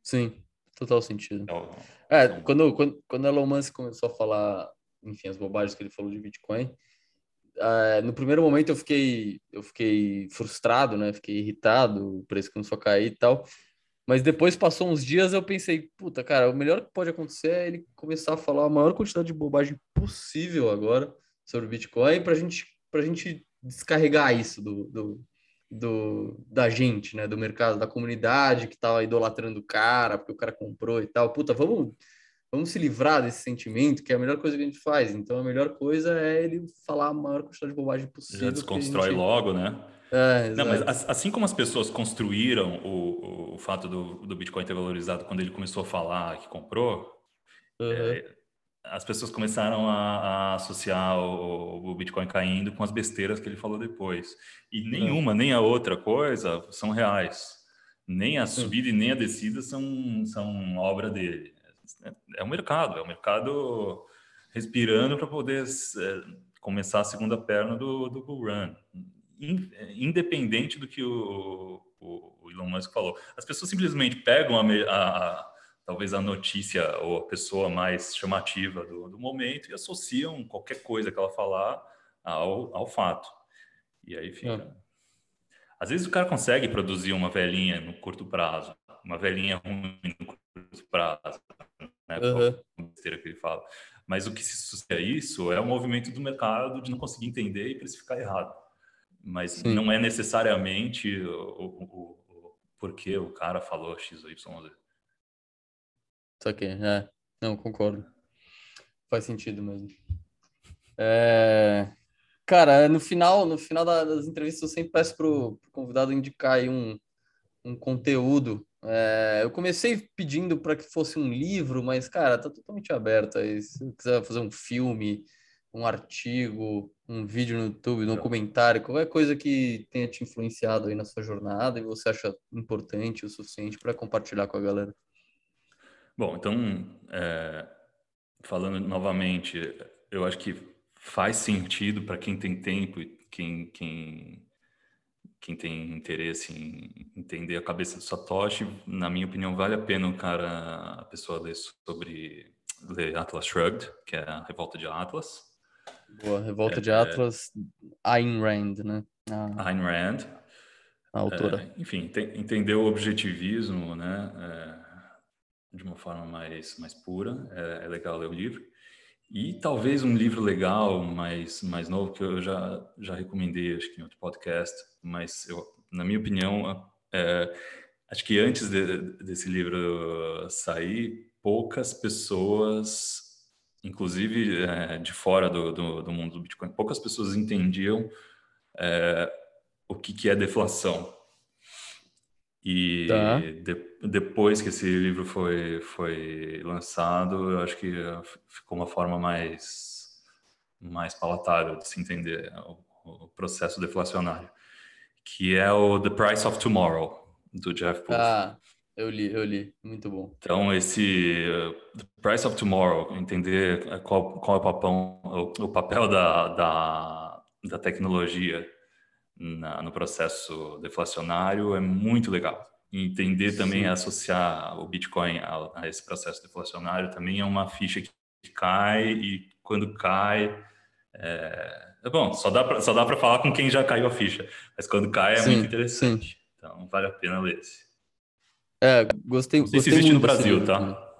A: Sim, total sentido. Então, é, então... quando, quando, quando Elon Musk começou a falar, enfim, as bobagens que ele falou de Bitcoin, uh, no primeiro momento eu fiquei, eu fiquei frustrado, né? Fiquei irritado, o preço começou a cair e tal. Mas depois passou uns dias eu pensei, puta, cara, o melhor que pode acontecer é ele começar a falar a maior quantidade de bobagem possível agora sobre o Bitcoin para gente, a gente descarregar isso do, do, do, da gente, né? Do mercado, da comunidade que tava idolatrando o cara, porque o cara comprou e tal. Puta, vamos, vamos se livrar desse sentimento, que é a melhor coisa que a gente faz. Então, a melhor coisa é ele falar a maior quantidade de bobagem possível.
B: Já desconstrói gente... logo, né?
A: É,
B: Não, mas assim como as pessoas construíram o, o fato do, do Bitcoin ter valorizado quando ele começou a falar que comprou, uhum. é, as pessoas começaram a, a associar o, o, Bitcoin caindo com as besteiras que ele falou depois. E nenhuma, nem a outra coisa são reais. Nem a subida e nem a descida são, são obra dele. É o mercado, é o mercado respirando para poder é, começar a segunda perna do, do bull run. Independente do que o, o, o Elon Musk falou. As pessoas simplesmente pegam a, a talvez a notícia ou a pessoa mais chamativa do, do momento e associam qualquer coisa que ela falar ao, ao fato. E aí fica. É. Às vezes o cara consegue produzir uma velhinha no curto prazo, uma velhinha ruim no curto prazo, né? Uhum. besteira que ele fala. Mas o que se associa a isso é o movimento do mercado de não conseguir entender e precificar errado. Mas Sim. não é necessariamente o, o, o, porquê o cara falou X ou Y.
A: Só que, é, não, concordo. Faz sentido mesmo. É, cara, no final, no final das entrevistas eu sempre peço pro, pro convidado indicar aí um, um conteúdo. É, eu comecei pedindo para que fosse um livro, mas, cara, tá totalmente aberto aí. Se quiser fazer um filme, um artigo, um vídeo no YouTube, um documentário, qualquer coisa que tenha te influenciado aí na sua jornada e você acha importante o suficiente para compartilhar com a galera.
B: Bom, então, é, falando novamente, eu acho que faz sentido para quem tem tempo e quem, quem, quem tem interesse em entender a cabeça do Satoshi. Na minha opinião, vale a pena o cara, a pessoa ler sobre ler Atlas Shrugged, que é a revolta de Atlas.
A: Boa, revolta é, de Atlas, Ayn Rand, né?
B: A, Ayn Rand.
A: A autora.
B: É, enfim, tem, entender o objetivismo, né? É, de uma forma mais, mais pura. É, é, legal ler o livro. E talvez um livro legal, mais, mais novo, que eu já, já recomendei, acho que em outro podcast, mas eu, na minha opinião, é, acho que antes de, desse livro sair, poucas pessoas, inclusive é, de fora do, do, do, mundo do Bitcoin, poucas pessoas entendiam é, o que, que é deflação e tá. de, depois que esse livro foi, foi lançado, eu acho que ficou uma forma mais, mais palatável de se entender o, o processo deflacionário, que é o The Price of Tomorrow, do Jeff Poole.
A: Ah, eu li, eu li, muito bom.
B: Então, esse uh, The Price of Tomorrow, entender qual, qual é o papel, o, o papel da, da, da tecnologia na, no processo deflacionário é muito legal. entender também, Sim. associar o Bitcoin a, a, esse processo deflacionário também é uma ficha que cai e quando cai. É, é bom, só dá para falar com quem já caiu a ficha, mas quando cai é sim, muito interessante. Sim. Então vale a pena ler esse.
A: É, gostei.
B: Se existe no Brasil, tá?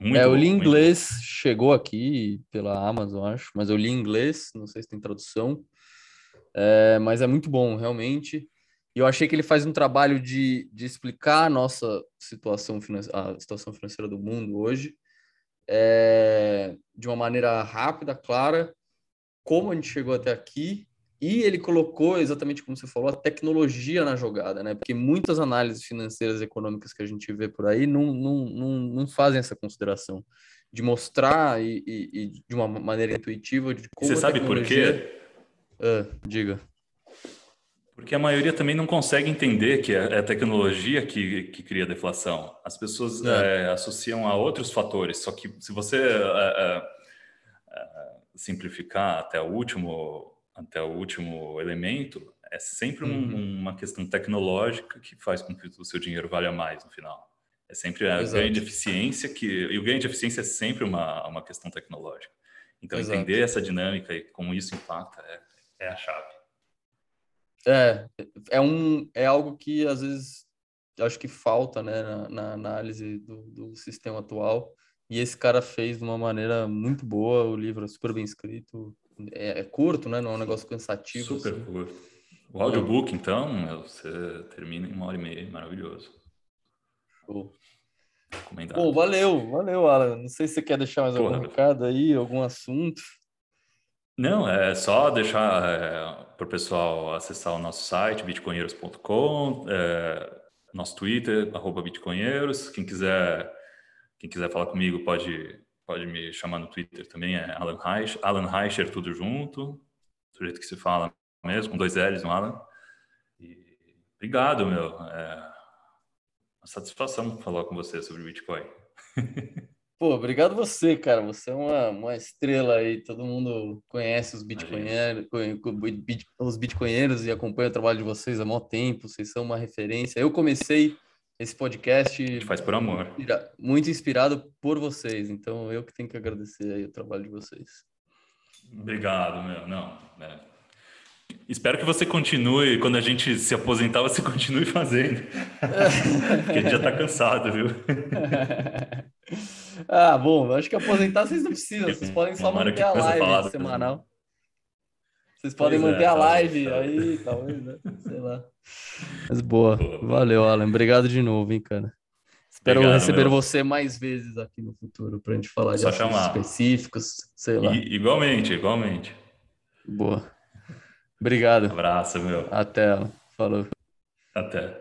A: Muito é, eu li em inglês, chegou aqui pela Amazon, acho, mas eu li em inglês, não sei se tem tradução. É, mas é muito bom, realmente. E eu achei que ele faz um trabalho de, de explicar a nossa situação, a situação financeira do mundo hoje é, de uma maneira rápida, clara, como a gente chegou até aqui. E ele colocou, exatamente como você falou, a tecnologia na jogada, né? Porque muitas análises financeiras e econômicas que a gente vê por aí não, não, não, não fazem essa consideração de mostrar e, e, e de uma maneira intuitiva de como
B: Você sabe por quê?
A: Uh, diga.
B: Porque a maioria também não consegue entender que é, é a tecnologia que, que cria deflação. As pessoas é. É, associam a outros fatores. Só que se você é, é, simplificar até o último até o último elemento, é sempre um, uhum. uma questão tecnológica que faz com que o seu dinheiro valha mais no final. É sempre a Exato. ganho de eficiência que e o ganho de eficiência é sempre uma, uma questão tecnológica. Então Exato. entender essa dinâmica e como isso impacta é é a chave.
A: É, é, um, é algo que às vezes acho que falta né, na, na análise do, do, sistema atual. E esse cara fez de uma maneira muito boa, o livro é super bem escrito, é, é curto, né? Não é um negócio cansativo.
B: Super assim. curto. O audiobook, então, você termina em uma hora e meia, maravilhoso.
A: Show. Bom, valeu, valeu, Alan. Não sei se você quer deixar mais Porra. algum recado aí, algum assunto.
B: Não, é só deixar é, para o pessoal acessar o nosso site, bitcoinheiros.com, é, nosso Twitter, arroba bitcoinheiros. Quem quiser, quem quiser falar comigo pode, pode me chamar no Twitter também, é Alan Reich, Alan Reicher, tudo junto, do jeito que se fala mesmo, com dois L's no Alan. E, obrigado, meu. É uma satisfação falar com você sobre Bitcoin.
A: Pô, obrigado você, cara. Você é uma, uma estrela aí. Todo mundo conhece os bitcoinheiros, os bitcoinheiros e acompanha o trabalho de vocês há muito tempo. Vocês são uma referência. Eu comecei esse podcast.
B: faz por amor.
A: Muito inspirado por vocês. Então, eu que tenho que agradecer aí o trabalho de vocês.
B: Obrigado, meu. Não, é, Espero que você continue, quando a gente se aposentar, você continue fazendo. Porque a gente já está cansado, viu?
A: ah, bom, acho que aposentar vocês não precisam, vocês podem só manter a live semanal. Vocês podem pois manter é, a live tá. aí, talvez, né? Sei lá. Mas boa. Valeu, Alan. Obrigado de novo, hein, cara. Espero Obrigado, receber meu. você mais vezes aqui no futuro para a gente falar só de assuntos específicos, sei lá.
B: I, igualmente, igualmente.
A: Boa. Obrigado.
B: abraço, meu.
A: Até. Falou.
B: Até.